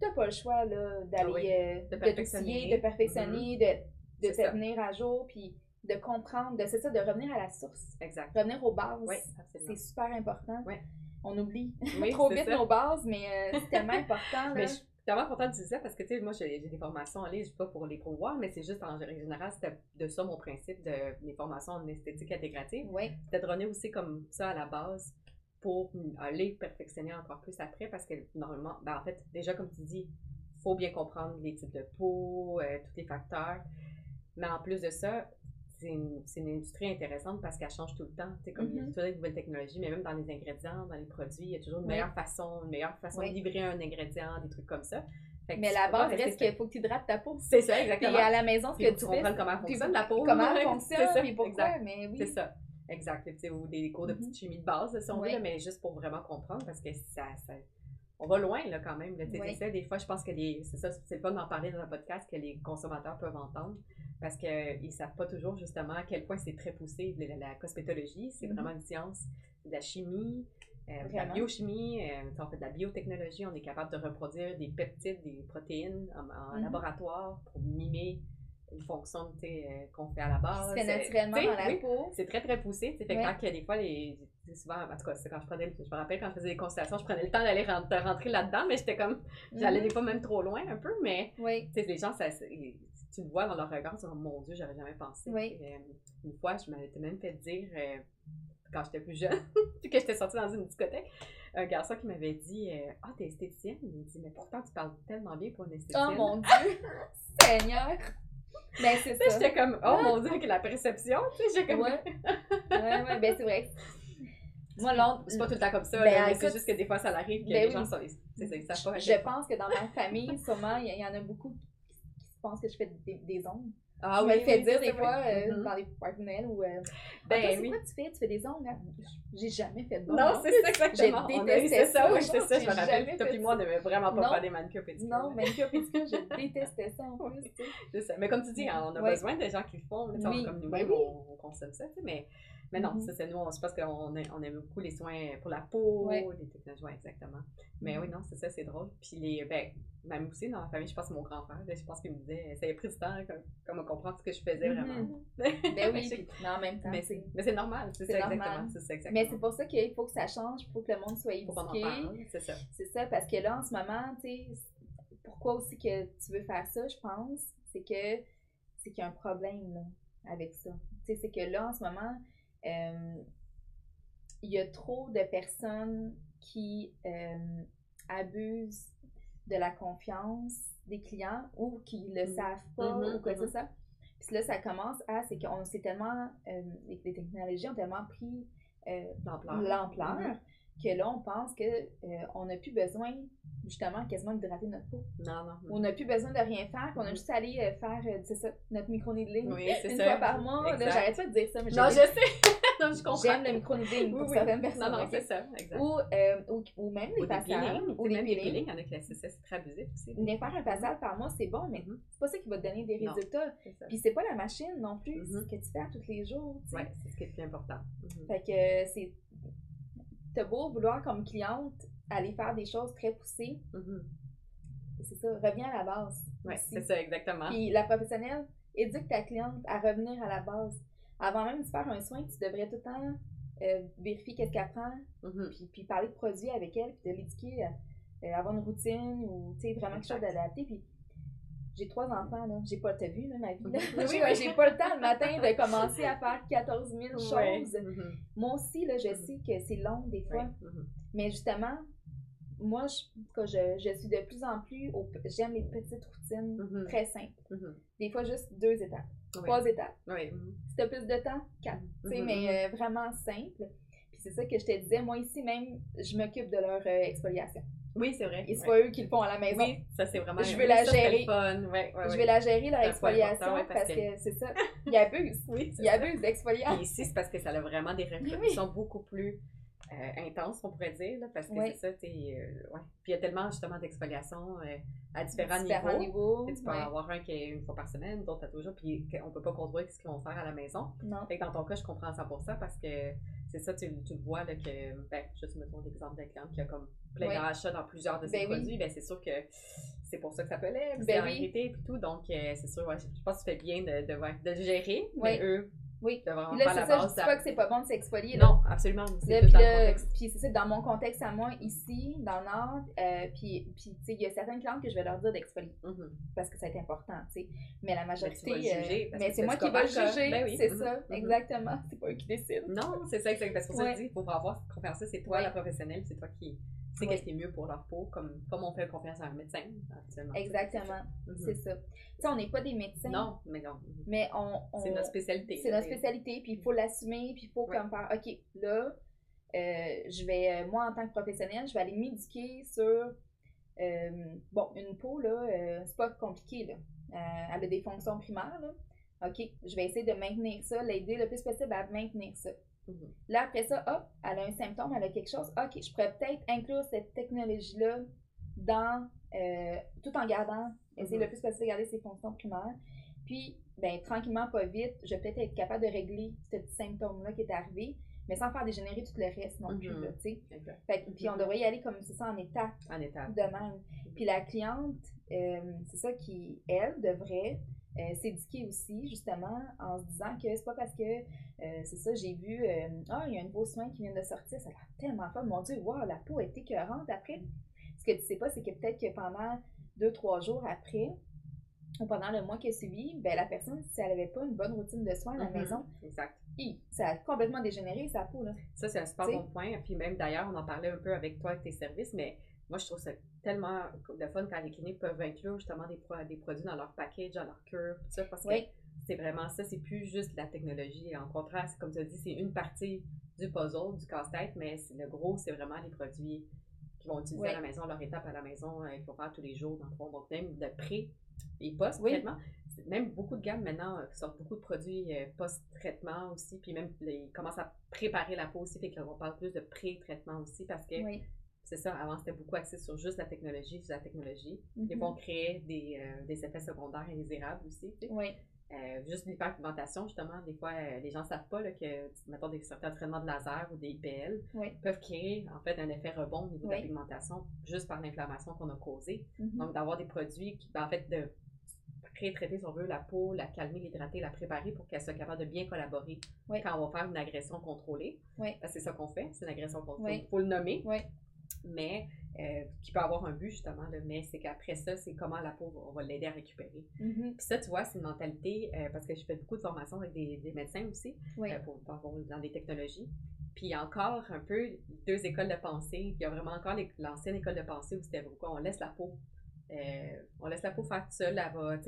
t'as pas le choix, là, d'aller... Ah de, de, de perfectionner, de de te tenir à jour, puis de comprendre, de c'est ça, de revenir à la source. Exact. Revenir aux bases. Oui, C'est super important. Oui. On oublie trop vite nos bases, mais euh, c'est tellement important. Mais je suis tellement contente de dire ça parce que, tu sais, moi, j'ai des formations en ligne, je pas pour les promouvoir, mais c'est juste en général, c'était de ça mon principe de mes formations en esthétique intégrative. Oui. C'était de donner aussi comme ça à la base pour aller perfectionner encore plus après parce que normalement, ben en fait, déjà comme tu dis, faut bien comprendre les types de peau, euh, tous les facteurs. Mais en plus de ça, c'est une, une, industrie intéressante parce qu'elle change tout le temps. comme il y a mm-hmm. toujours des nouvelles technologies, mais même dans les ingrédients, dans les produits, il y a toujours une meilleure façon, une meilleure façon de livrer un ingrédient, des trucs comme ça. mais la base reste qu'il faut que tu hydrates ta peau. C'est ça, exactement. Et à la maison, ce que tu fais. comment fonctionne la peau. Comment elle fonctionne, puis pourquoi, mais oui. C'est ça. Exact. Ou des cours de petite mm-hmm. chimie de base, si on veut, mais juste pour vraiment comprendre parce que ça, ça on va loin là quand même. Là, Des fois, je pense que c'est ça, c'est le fun d'en parler dans un podcast que les consommateurs peuvent entendre parce qu'ils ne savent pas toujours justement à quel point c'est très poussé. La, la cosmétologie, c'est mm-hmm. vraiment une science de la chimie, euh, de la biochimie, euh, on fait de la biotechnologie, on est capable de reproduire des peptides, des protéines en, mm-hmm. laboratoire pour mimer une fonction euh, qu'on fait à la base. C'est naturellement dans la peau. C'est très, très poussé. Fait quand il y a des fois, les, souvent, en tout cas, c'est quand je prenais, je me rappelle quand je faisais des consultations, je prenais le temps d'aller rentrer, là-dedans, mais j'étais comme, j'allais mhm. des fois même trop loin un peu, mais les gens, ça, tu le vois dans leur regard, tu dis, oh mon Dieu, j'aurais jamais pensé. Euh, une fois, je m'avais même fait dire, euh, quand j'étais plus jeune, puis que j'étais sortie dans une discothèque, un garçon qui m'avait dit euh, Ah, t'es esthéticienne Il me dit Mais pourtant, tu parles tellement bien pour une esthéticienne. Oh mon Dieu Seigneur ben, c'est ça. J'étais comme, oh mon dieu, que la perception, tu sais, j'ai comme. Ouais, ouais, ouais, ben c'est vrai. Moi, l'autre. C'est pas tout le temps comme ça, ben, mais c'est juste que des fois, ça arrive que ben les gens sont. C'est ça, ils savent pas. Je pense que dans ma famille, sûrement, il y, en a beaucoup qui, pensent que je fais des, des ongles. Ah, oui, me le fais dire des fois euh, mm-hmm. dans les partenaires ou. Euh, ben ah, oui. quoi tu fais? Tu fais des ongles? Hein? J'ai jamais fait d'ongles. Non, c'est ça exactement. J'ai détesté ça. Oui, c'est ça, je me rappelle. Toi et moi, on n'aimait vraiment pas faire des manicures pédicures. Non, manicures pédicures, je détestais ça en plus. C'est ça. Mais comme tu dis, on a besoin de gens qui le font. Comme nous-mêmes, ben on consomme ça, mais. Mais non, mm-hmm. ça c'est nous, c'est parce qu'on on aime beaucoup les soins pour la peau, les technologies, exactement. Mais oui, mm-hmm. non, c'est ça, c'est drôle. Puis les, ben, même aussi dans la famille, je pense que mon grand-père, je pense qu'il me disait, ça a pris du temps comme, comme comprendre ce que je faisais vraiment. Mm-hmm. ben oui, mais en même temps. Mais c'est normal, c'est ça, exactement, ça exactement. Mais c'est pour ça qu'il faut que ça change, pour que le monde soit éduqué. c'est ça. C'est ça, parce que là, en ce moment, tu sais, pourquoi aussi que tu veux faire ça, je pense, c'est que c'est qu'il y a un problème là, avec ça. Tu sais, c'est que là, en ce moment, euh, il y a trop de personnes qui euh, abusent de la confiance des clients ou qui le mm. savent pas mm-hmm, ou quoi que ce soit. Puis là, ça commence à, c'est qu'on s'est tellement, euh, les, technologies ont tellement pris l'ampleur mm-hmm. que là, on pense qu'on n'a plus besoin justement quasiment d'hydrater notre peau. Non, non. On n'a plus besoin de rien faire, qu'on a mm-hmm. juste à aller faire, c'est ça, notre micro-needling oui, une ça. fois par mois. J'arrête pas de dire ça, mais Non, je sais. J'aime le micro-needling pour certaines personnes. Non, non, c'est ça, exact. Ou, euh, ou, ou, même les faciales. Ou les peelings. Il y en a qui c'est très abusif aussi. Les faire un facial par mois, c'est bon, mais mm-hmm. c'est pas ça qui va te donner des résultats. Puis c'est pas la machine non plus mm-hmm. que tu fais tous les jours. Oui, c'est ce qui est le plus important. Mm-hmm. Fait que c'est. T'as beau vouloir comme cliente aller faire des choses très poussées. C'est ça, reviens à la base. Oui, c'est ça, exactement. Puis la professionnelle éduque ta cliente à revenir à la base avant même de faire un soin, tu devrais tout le temps euh, vérifier qu'est-ce qu'elle prend, mm-hmm. puis, puis, parler de produits avec elle, puis de l'éduquer, euh, euh, avoir une routine ou vraiment quelque chose d'adapté. Puis j'ai trois enfants, là. J'ai pas, t'as vu, là, ma vie, là? Oui, oui, j'ai pas le temps le matin de commencer à faire 14 000 choses. Mm-hmm. Moi aussi, là, je mm-hmm. sais que c'est long des fois. Mais justement, moi, je, je, je, suis de plus en plus, j'aime les petites routines très simples. Des fois, juste deux étapes. Trois étapes. Oui. Si tu as plus de temps, quatre. Mm-hmm. Mais euh, vraiment simple. Puis c'est ça que je te disais. Moi, ici même, je m'occupe de leur euh, exfoliation. Oui, c'est vrai. Et c'est pas eux qui le font à la maison. Oui, ça c'est vraiment. Je veux la gérer. Ouais, je vais la gérer leur exfoliation parce, que, c'est ça. Il abuse. oui, il abuse d'exfoliation. Ici, c'est parce que ça a vraiment des répercussions beaucoup plus euh, intenses, on pourrait dire, là, parce que c'est ça, tu ouais. Puis il y a tellement justement d'exfoliation à différents, niveaux. tu peux en avoir un qui est une fois par semaine, d'autres à toujours, puis on peut pas contrôler ce qu'ils vont faire à la maison. Non. Fait que dans ton cas, je comprends ça pour ça parce que c'est ça, tu, tu le vois, là, que, ben, juste mettons l'exemple d'un client qui a comme plein d'achats dans plusieurs de ses ben produits, ben, c'est sûr que c'est pour ça que ça peut l'être, ben c'est oui. et tout, donc euh, c'est sûr, je pense que tu fais bien de, de, de, gérer, mais eux, oui. Là, c'est ça, je dis pas que c'est pas bon de s'exfolier. Non, absolument. C'est tout Puis c'est ça, dans mon contexte à moi, ici, dans le Nord, euh, puis, puis tu sais, il y a certaines clientes que je vais leur dire d'exfolier. Mm-hmm. Parce que ça être important, tu sais. Mais la majorité... Mais, euh, c'est moi qui vais juger, ben c'est ça, mm-hmm. exactement. C'est pas eux qui décident. Non, c'est ça, exactement. Parce que pour ça, il faut avoir cette confiance c'est toi la professionnelle, c'est toi qui sais qu'est-ce qui est mieux pour leur peau, comme, comme on fait confiance à un médecin, actuellement. Exactement, c'est ça. Mhm. Tu sais, on n'est pas des médecins. Non, mais non. Mais on... c'est notre spécialité. C'est notre spécialité, puis il faut l'assumer, puis il faut comme faire, OK, là, euh, je vais, euh, moi, en tant que professionnelle, je vais aller m'éduquer sur, euh, bon, une peau, là, c'est pas compliqué, là. elle a des fonctions primaires, là. OK, je vais essayer de maintenir ça, l'aider le plus possible à maintenir ça. Mhm. Là, après ça, hop, elle a un symptôme, elle a quelque chose. OK, je pourrais peut-être inclure cette technologie-là dans, euh, tout en gardant, essayer mhm. le plus possible de garder ses fonctions primaires. Puis, ben, tranquillement, pas vite, je vais peut-être être capable de régler ce petit symptôme-là qui est arrivé, mais sans faire dégénérer tout le reste non plus, mhm. tu sais. Puis, on devrait y aller comme c'est ça, en état En état De même. Puis la cliente, euh, c'est ça qui, elle, devrait euh, s'éduquer aussi, justement, en se disant que c'est pas parce que, euh, c'est ça, j'ai vu, euh, ah, il y a un nouveau soin qui vient de sortir, ça a l'air tellement fun, mon Dieu, wow, la peau est écœurante après. Ce que tu sais pas, c'est que peut-être que pendant deux, trois jours après, ou pendant le mois qui a suivi, ben, la personne, si elle n'avait pas une bonne routine de soins à la mm-hmm. maison, exact. ça a complètement dégénéré sa peau. Là. Ça, c'est un super bon point. Puis même d'ailleurs, on en parlait un peu avec toi, avec tes services, mais moi, je trouve ça tellement de fun quand les cliniques peuvent inclure justement des, des produits dans leur package, dans leur cure, tout ça, parce que c'est vraiment ça, c'est plus juste la technologie. En contraire, comme tu as dit, c'est une partie du puzzle, du casse-tête, mais le gros, c'est vraiment les produits qu'ils vont utiliser à la maison, leur étape à la maison, euh, qu'il faut faire tous les jours, dans le fond. Donc, même de pré et post-traitement. Même beaucoup de gammes maintenant euh, sortent beaucoup de produits euh, post-traitement aussi, puis même ils commencent à préparer la peau aussi, fait qu'on parle plus de pré-traitement aussi parce que c'est ça, avant c'était beaucoup axé sur juste la technologie, sur la technologie. Mm -hmm. on créait des, euh, des, effets secondaires indésirables aussi. Oui. Euh, juste l'hyperpigmentation, justement, des fois, euh, les gens ne savent pas là, que, mettons, des, certains traitements de laser ou des IPL peuvent créer, en fait, un effet rebond au niveau de la pigmentation juste par l'inflammation qu'on a causée. Mm-hmm. Donc, d'avoir des produits qui, ben, en fait, de pré-traiter, si on veut, la peau, la calmer, l'hydrater, la préparer pour qu'elle soit capable de bien collaborer quand on va faire une agression contrôlée. Oui. c'est ça qu'on fait, c'est une agression contrôlée. Il faut le nommer mais euh, qui peut avoir un but justement, mais c'est qu'après ça, c'est comment la peau, on va l'aider à récupérer. Mm-hmm. Puis ça, tu vois, c'est une mentalité, euh, parce que je fais beaucoup de formations avec des, médecins aussi, euh, pour, dans des technologies. Puis encore un peu deux écoles de pensée. Il y a vraiment encore l'ancienne école de pensée où c'était pourquoi on laisse la peau euh, on laisse la peau faire tout seul.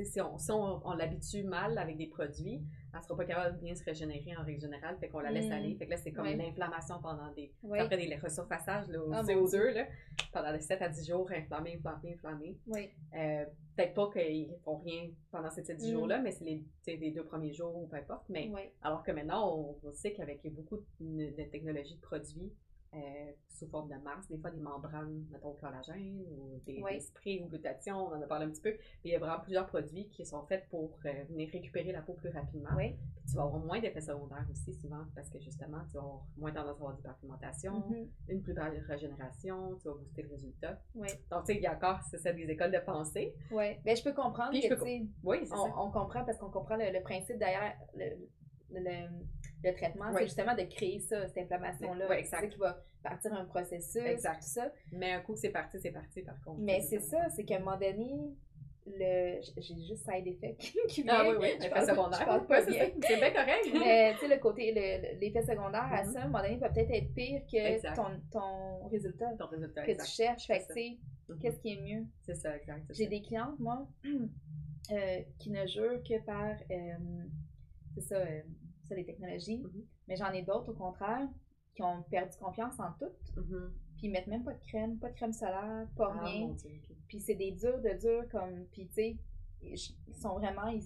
si on, si on, l'habitue mal avec des produits, elle ne sera pas capable de bien se régénérer en règle générale. Fait qu'on la laisse mm. aller. Fait que là, c'est comme l'inflammation pendant des. Après des resurfaçages là, au ah, CO2, là, pendant 7 à 10 jours, inflammé, inflammé, inflammé. Euh, peut-être pas qu'ils ne font rien pendant ces 7 10 mm. jours-là, mais c'est les, les, deux premiers jours ou peu importe. Mais alors que maintenant, on, sait qu'avec beaucoup de technologies de produits, euh, sous forme de masse, des fois des membranes, mettons collagène ou des, sprays ou glutation, on en a parlé un petit peu. Mais il y a vraiment plusieurs produits qui sont faits pour euh, venir récupérer la peau plus rapidement. Oui. tu vas avoir moins d'effets secondaires aussi souvent parce que justement, tu vas avoir moins tendance à avoir d'hyperpigmentation, mm-hmm. une plus belle régénération, tu vas booster le résultat. Oui. Donc, tu sais, il y a encore, c'est ça, des écoles de pensée. Oui. Mais je peux comprendre que, tu oui, on, ça. on, comprend parce qu'on comprend le, principe derrière le, le, le traitement, c'est justement de créer ça, cette inflammation-là. Oui, qui va partir un processus, exact. tout ça. Mais un coup c'est parti, c'est parti par contre. Mais c'est ça, c'est qu'à un moment donné, le j'ai juste side effect qui vient. Ah oui, oui, l'effet secondaire. Je parle pas bien. C'est bien correct. Mais tu sais, le côté, l'effet secondaire à mm-hmm. ça, à un moment donné, peut peut-être être pire que ton, ton résultat. Ton résultat, Que tu cherches. Fait que tu sais, mm-hmm. qu'est-ce qui est mieux? C'est ça, exact. J'ai des clientes, moi, euh, qui ne jurent que par, euh, c'est ça, euh, ça, les technologies. Mm-hmm. Mais j'en ai d'autres, au contraire, qui ont perdu confiance en tout. Mm-hmm. Puis ils mettent même pas de crème, pas de crème solaire, pas ah, rien. Puis c'est des durs de durs comme. Puis tu sais, ils sont vraiment. Ils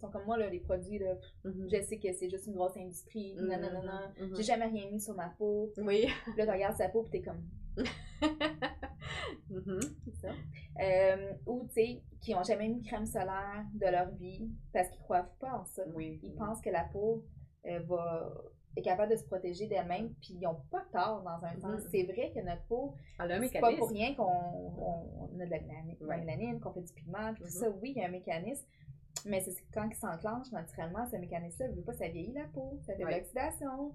sont comme moi, là, les produits. Là, mm-hmm. Je sais que c'est juste une grosse industrie. Non, non, non, non. J'ai jamais rien mis sur ma peau. Oui. là, tu regardes sa peau, puis t'es comme. c'est ça. Euh, ou, tu sais, qui ont jamais mis de crème solaire de leur vie parce qu'ils croient pas en ça. Oui. Ils pensent que la peau euh, va est capable de se protéger d'elle-même, puis ils n'ont pas tort dans un sens. Mhm. C'est vrai que notre peau, c'est pas pour rien qu'on on, on a de la mélanine, qu'on fait du pigment, puis tout Mhm. ça. Oui, il y a un mécanisme, mais c'est quand il s'enclenche naturellement, ce mécanisme-là ne veut pas ça vieillit la peau, ça fait de l'oxydation.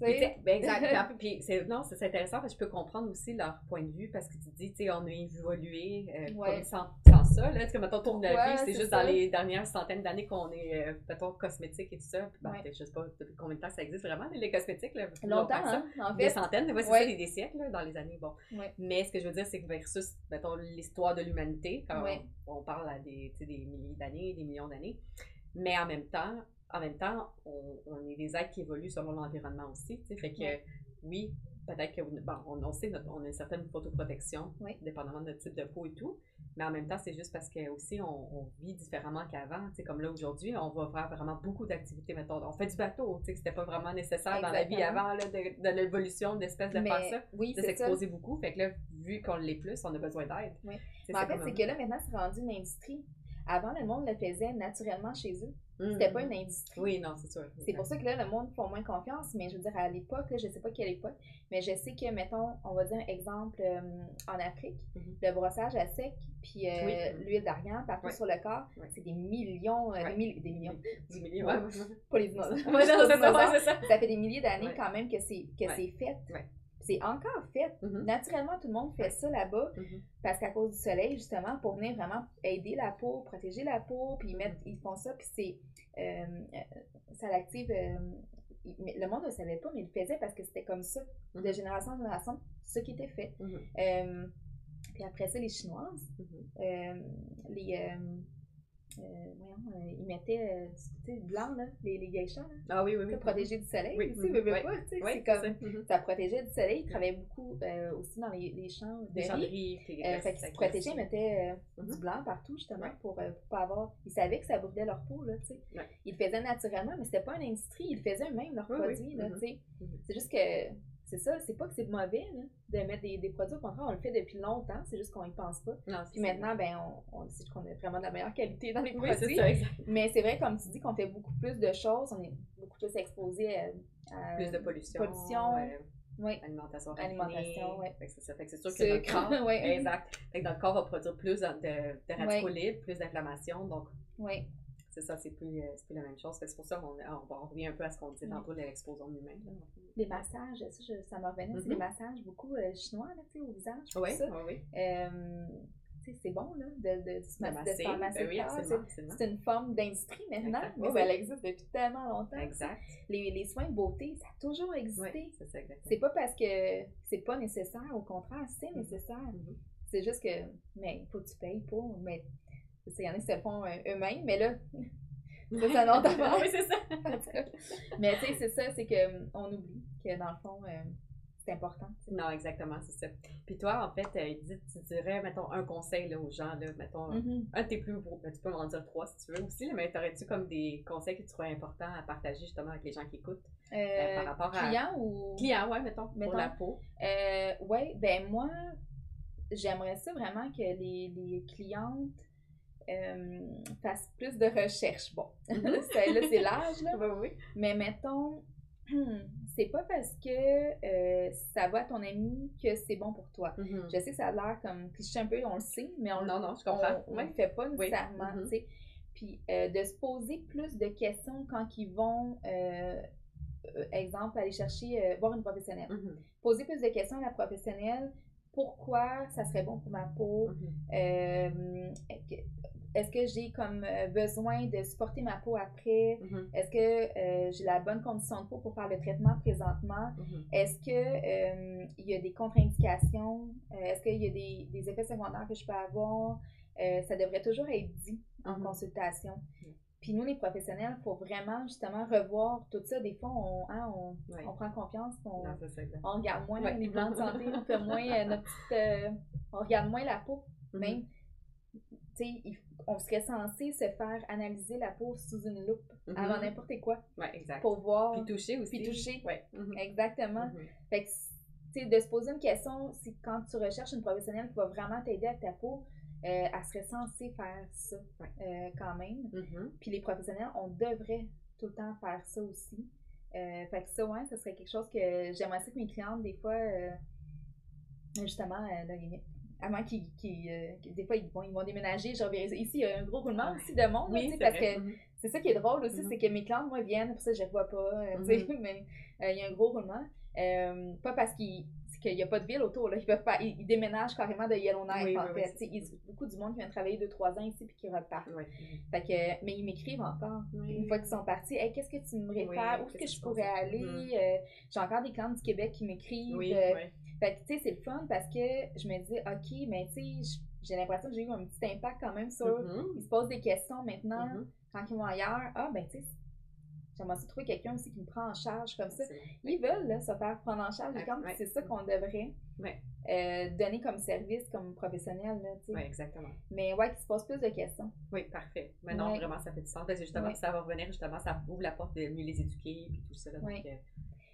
Ben, exact. Puis, non, c'est intéressant parce que je peux comprendre aussi leur point de vue parce que tu dis, tu sais, on a évolué euh, Ouais. comme sans, sans ça. Là, tu comme, mettons, tourne Pourquoi? vie, c'est juste ça. dans les dernières centaines d'années qu'on est, euh, mettons, cosmétique et tout ça. Puis, ben, Ouais. je sais pas depuis combien de temps ça existe vraiment, les cosmétiques. Là, longtemps, ça. hein, en Des centaines, des fois, c'est ça, des, des siècles, là, dans les années. Bon. Mais ce que je veux dire, c'est que versus, mettons, l'histoire de l'humanité, quand on, on parle à des, des milliers d'années, des millions d'années, mais en même temps, en même temps, on, on est des êtres qui évoluent selon l'environnement aussi. Fait que, Ouais. oui, peut-être que bon, on, on sait notre, on a une certaine photoprotection, Oui. dépendamment de notre type de peau et tout. Mais en même temps, c'est juste parce que aussi on, on vit différemment qu'avant. Comme là aujourd'hui, on va faire vraiment beaucoup d'activités. Mettons, on fait du bateau. Tu sais, que c'était pas vraiment nécessaire dans la vie avant là, de, de l'évolution d'espèces de faire ça oui, de s'exposer beaucoup. Fait que là, vu qu'on l'est plus, on a besoin d'aide. Oui. En fait, c'est que là, maintenant, c'est rendu une industrie. Avant, le monde le faisait naturellement chez eux. C'était pas une industrie. Oui, non, c'est sûr. C'est pour ça que là, le monde font moins confiance, mais je veux dire, à l'époque, je sais pas quelle époque, mais je sais que, mettons, on va dire un exemple euh, en Afrique, Mhm. le brossage à sec, puis euh, Oui. l'huile d'argan partout Ouais. sur le corps, c'est des millions, euh, des, milli- des millions, Du milieu. Ouais. Ouais. pas les dinosaures. Ça, ça. Ça fait des milliers d'années quand même que c'est que Ouais. c'est fait. C'est encore fait. Mhm. Naturellement, tout le monde fait ça là-bas Mhm. parce qu'à cause du soleil, justement, pour venir vraiment aider la peau, protéger la peau, puis ils, mettent, ils font ça, puis c'est. euh, euh, ça l'active. euh, le monde ne le savait pas, mais il le faisait parce que c'était comme ça, de génération en génération, ce qui était fait. Euh, puis après ça, les Chinoises, les. Euh, euh, voyons, euh, ils mettaient euh, tu sais, blanc, là, les, les geishas, là, Ah oui, oui, oui. pour protéger du soleil Oui, veux ouais. pas, tu sais, Oui, c'est comme. ça. Ça protégeait du soleil. Ils travaillaient beaucoup euh, aussi dans les, les champs de riz. les glaces fait qu'ils se protégeaient, ils mettaient du blanc partout, justement, pour, pour pas avoir. Ils savaient que ça brûlait leur peau, là, tu sais. Ils le faisaient naturellement, mais c'était pas une industrie. Ils le faisaient eux-mêmes, leurs Oui, oui. produits, là, Mhm. tu sais. C'est juste que. C'est ça, c'est pas que c'est mauvais, là, de mettre des, des produits. Au contraire, on le fait depuis longtemps, c'est juste qu'on y pense pas. Non, Puis maintenant, ben, on, on sait qu'on a vraiment de la meilleure qualité dans les Oui, produits. ça. Mais c'est vrai, comme tu dis, qu'on fait beaucoup plus de choses, on est beaucoup plus exposé à, à Plus de pollution. pollution, euh, oui. alimentation Alimentation, raffinée. que c'est ça. Fait que c'est sûr que notre corps, ouais. exact. Fait que notre corps va produire plus de, de, de radicaux libres, plus d'inflammation. Donc, Oui, c'est ça, c'est plus, euh, plus la même chose. C'est pour ça qu'on on, va- on revient un peu à ce qu'on disait tantôt de l'exposome humain. là. les massages, ça, je- ça me revenait, c'est des massages beaucoup euh, chinois, là, tu sais, au visage, Oui, ça. oui. Euh, c'est bon, là, de, de, de se masser, ben oui, c'est- une forme d'industrie maintenant, Exact. mais Oui, ça existe depuis tellement longtemps. Exact. Les, les soins de beauté, ça a toujours existé. Oui, c'est pas parce que c'est pas nécessaire, au contraire, c'est nécessaire. Mhm. C'est juste que, mais il faut que tu payes pour. Mais il y en a qui se le font euh, eux-mêmes, mais là, c'est un autre affaire. oui, c'est ça. En mais tu sais, c'est ça, c'est qu'on oublie que dans le fond, euh, c'est important. Non, exactement, c'est ça. Puis toi, en fait, euh, dis- tu dirais, mettons, un conseil là, aux gens, là, mettons, un de tes plus gros, ben, tu peux m'en dire trois si tu veux aussi, là, mais t'aurais-tu comme des conseils que tu trouves importants à partager justement avec les gens qui écoutent? Euh, par rapport à- client ou. Clients, ouais, mettons, pour Mettons. la peau. Euh, ouais, ben moi, j'aimerais ça vraiment que les, les clientes euh, fassent plus de recherche. Bon, Ça, là, c'est l'âge, là. Oui, oui. Mais mettons, c'est pas parce que euh, ça va à ton ami que c'est bon pour toi. Mhm. Je sais que ça a l'air comme cliché un peu, on le sait, mais on, Non, non, je comprends. on Ouais. fait pas nécessairement, Mhm. tu sais. Puis euh, de se poser plus de questions quand ils vont, exemple, aller chercher, voir une professionnelle. Mhm. Poser plus de questions à la professionnelle. Pourquoi ça serait bon pour ma peau? Mhm. Euh, est-ce que j'ai comme euh, besoin de supporter ma peau après? Mhm. Est-ce que euh, j'ai la bonne condition de peau pour faire le traitement présentement? Mhm. Est-ce que euh, il y a des contre-indications? Est-ce qu'il y a des, des effets secondaires que je peux avoir? Ça devrait toujours être dit en consultation. Puis nous, les professionnels, il faut vraiment justement revoir tout ça. Des fois, on, hein, on, prend confiance, on, Non, regarde moins les plans de santé, on fait moins euh, notre petite, euh, on regarde moins la peau. Mhm. Même, tu sais, il- on serait censé se faire analyser la peau sous une loupe Mhm. avant n'importe quoi Ouais, exact. pour voir. Puis toucher aussi. Puis toucher. Ouais. Mhm. Exactement. Fait que, tu sais, de se poser une question, c'est quand tu recherches une professionnelle qui va vraiment t'aider avec ta peau, euh, elle serait censée faire ça euh, quand même. Mhm. Puis les professionnels, on devrait tout le temps faire ça aussi. Euh, fait que ça, ouais, ça serait quelque chose que j'aimerais ça que mes clientes, des fois, euh, justement, euh, à moins qu'ils, des fois, ils vont, ils vont déménager, genre, ici, il y a un gros roulement aussi de monde, oui, parce que mm-hmm. c'est ça qui est drôle aussi, mm-hmm. c'est que mes clientes, moi, viennent, pour ça, je les vois pas, mm-hmm. mais il y a un gros roulement. pas parce qu'ils qu'il n'y a pas de ville autour. Là. Ils, peuvent pas, ils, déménagent carrément de Yellowknife, en fait. il a beaucoup du monde qui vient travailler 2-3 ans ici puis qui repartent. Fait que, mais ils m'écrivent encore. Une fois qu'ils sont partis, hey, qu'est-ce que tu me réfères? Où est-ce que, je pourrais aller? Mm-hmm. Euh, j'ai encore des clients du Québec qui m'écrivent. Euh, fait que, tu sais, c'est le fun parce que je me dis, OK, mais tu sais, j'ai l'impression que j'ai eu un petit impact quand même sur. Mm-hmm. Ils se posent des questions maintenant mm-hmm. quand ils vont ailleurs. Ah, ben, tu sais, J'aimerais aussi trouver quelqu'un aussi qui me prend en charge comme ça. Ils veulent là, se faire prendre en charge. c'est ça qu'on devrait euh, donner comme service, comme professionnel. Oui, exactement. Mais ouais, qu'il se pose plus de questions. Oui, parfait. Maintenant, vraiment, ça fait du sens. Parce que justement, ça va revenir, justement, ça ouvre la porte de mieux les éduquer et tout ça. Là, donc, euh,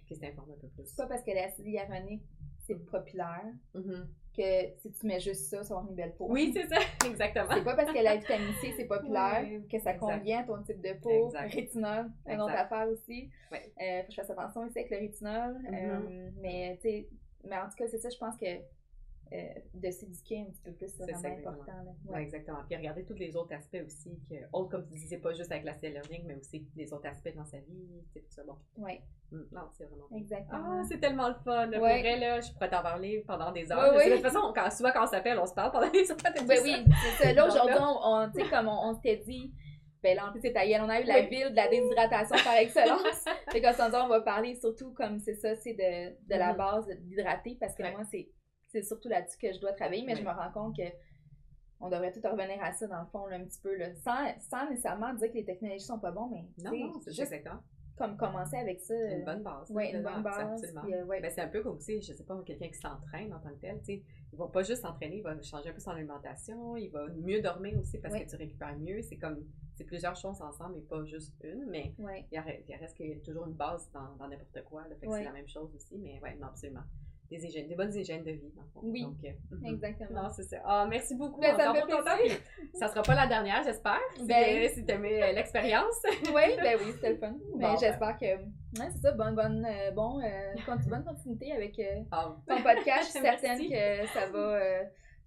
qu'ils s'informent un peu plus. C'est pas parce que l'acide hyaluronique, c'est populaire. Mm-hmm que si tu mets juste ça, ça va avoir une belle peau. Oui, c'est ça, exactement. C'est pas parce que la vitamine C, c'est populaire que ça convient à ton type de peau. Exact. Rétinol, une autre affaire aussi. Ouais. Euh, faut que je fasse attention aussi avec le rétinol. Mm-hmm. euh, mais, mais en tout cas, c'est ça, je pense que euh, de s'éduquer un petit peu plus, c'est vraiment important. Oui, exactement. Puis regarder tous les autres aspects aussi, que, autres, comme tu disais, pas juste avec la learning, mais aussi les autres aspects dans sa vie, sais, tout ça. Bon. Oui. Mm, non, c'est vraiment. Exactement. Ah, c'est tellement le fun. Ouais. vrai, là, je pourrais t'en parler pendant des heures. De toute façon, quand, souvent, quand on s'appelle, on se parle pendant des heures. Ben oui, c'est ça. Là, aujourd'hui, on, tu sais, comme on, s'était dit, ben là, en plus, c'est on a eu la ville de la déshydratation par excellence. fait qu'en ce on va parler surtout comme c'est ça, c'est de, de la mm-hmm. base, d'hydrater, parce que moi, c'est c'est surtout là-dessus que je dois travailler, mais je me rends compte que on devrait tout revenir à ça dans le fond un petit peu là, sans, sans nécessairement dire que les technologies sont pas bonnes, mais non, non c'est juste exactement. comme commencer avec ça. Une bonne base. Oui, une bonne base. Absolument. Euh, ben, c'est un peu comme aussi, je sais pas, quelqu'un qui s'entraîne en tant que tel, tu sais, il va pas juste s'entraîner, il va changer un peu son alimentation, il va mieux dormir aussi parce que tu récupères mieux. C'est comme, c'est plusieurs choses ensemble et pas juste une, mais il, reste qu'il y a toujours une base dans n'importe quoi, fait que c'est la même chose aussi, mais ouais, non, absolument des hygiènes, des bonnes hygiènes de vie, dans. Oui, Donc, euh, mhm. exactement. Non, c'est ça. Ah, merci beaucoup. Ben, ça me fait Ça sera pas la dernière, j'espère. Ben, si t'aimais euh, l'expérience. oui, ben oui, c'était le fun. Mais ben, j'espère que, ouais, c'est ça, bonne, bonne, euh, bon, bonne continuité avec ah. ton podcast. Je suis certaine que ça va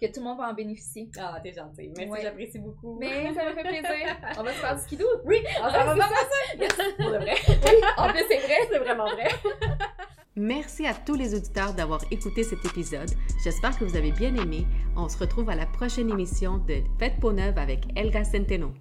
que tout le monde va en bénéficier. Ah, t'es gentille. Merci, j'apprécie beaucoup. Mais ça me fait plaisir. On va se faire du skidoo. Oui, on va faire ça. Pour de vrai. Oui, en plus, c'est vrai. C'est vraiment vrai. Merci à tous les auditeurs d'avoir écouté cet épisode. J'espère que vous avez bien aimé. On se retrouve à la prochaine émission de Fête Peau Neuve avec Elga Centeno.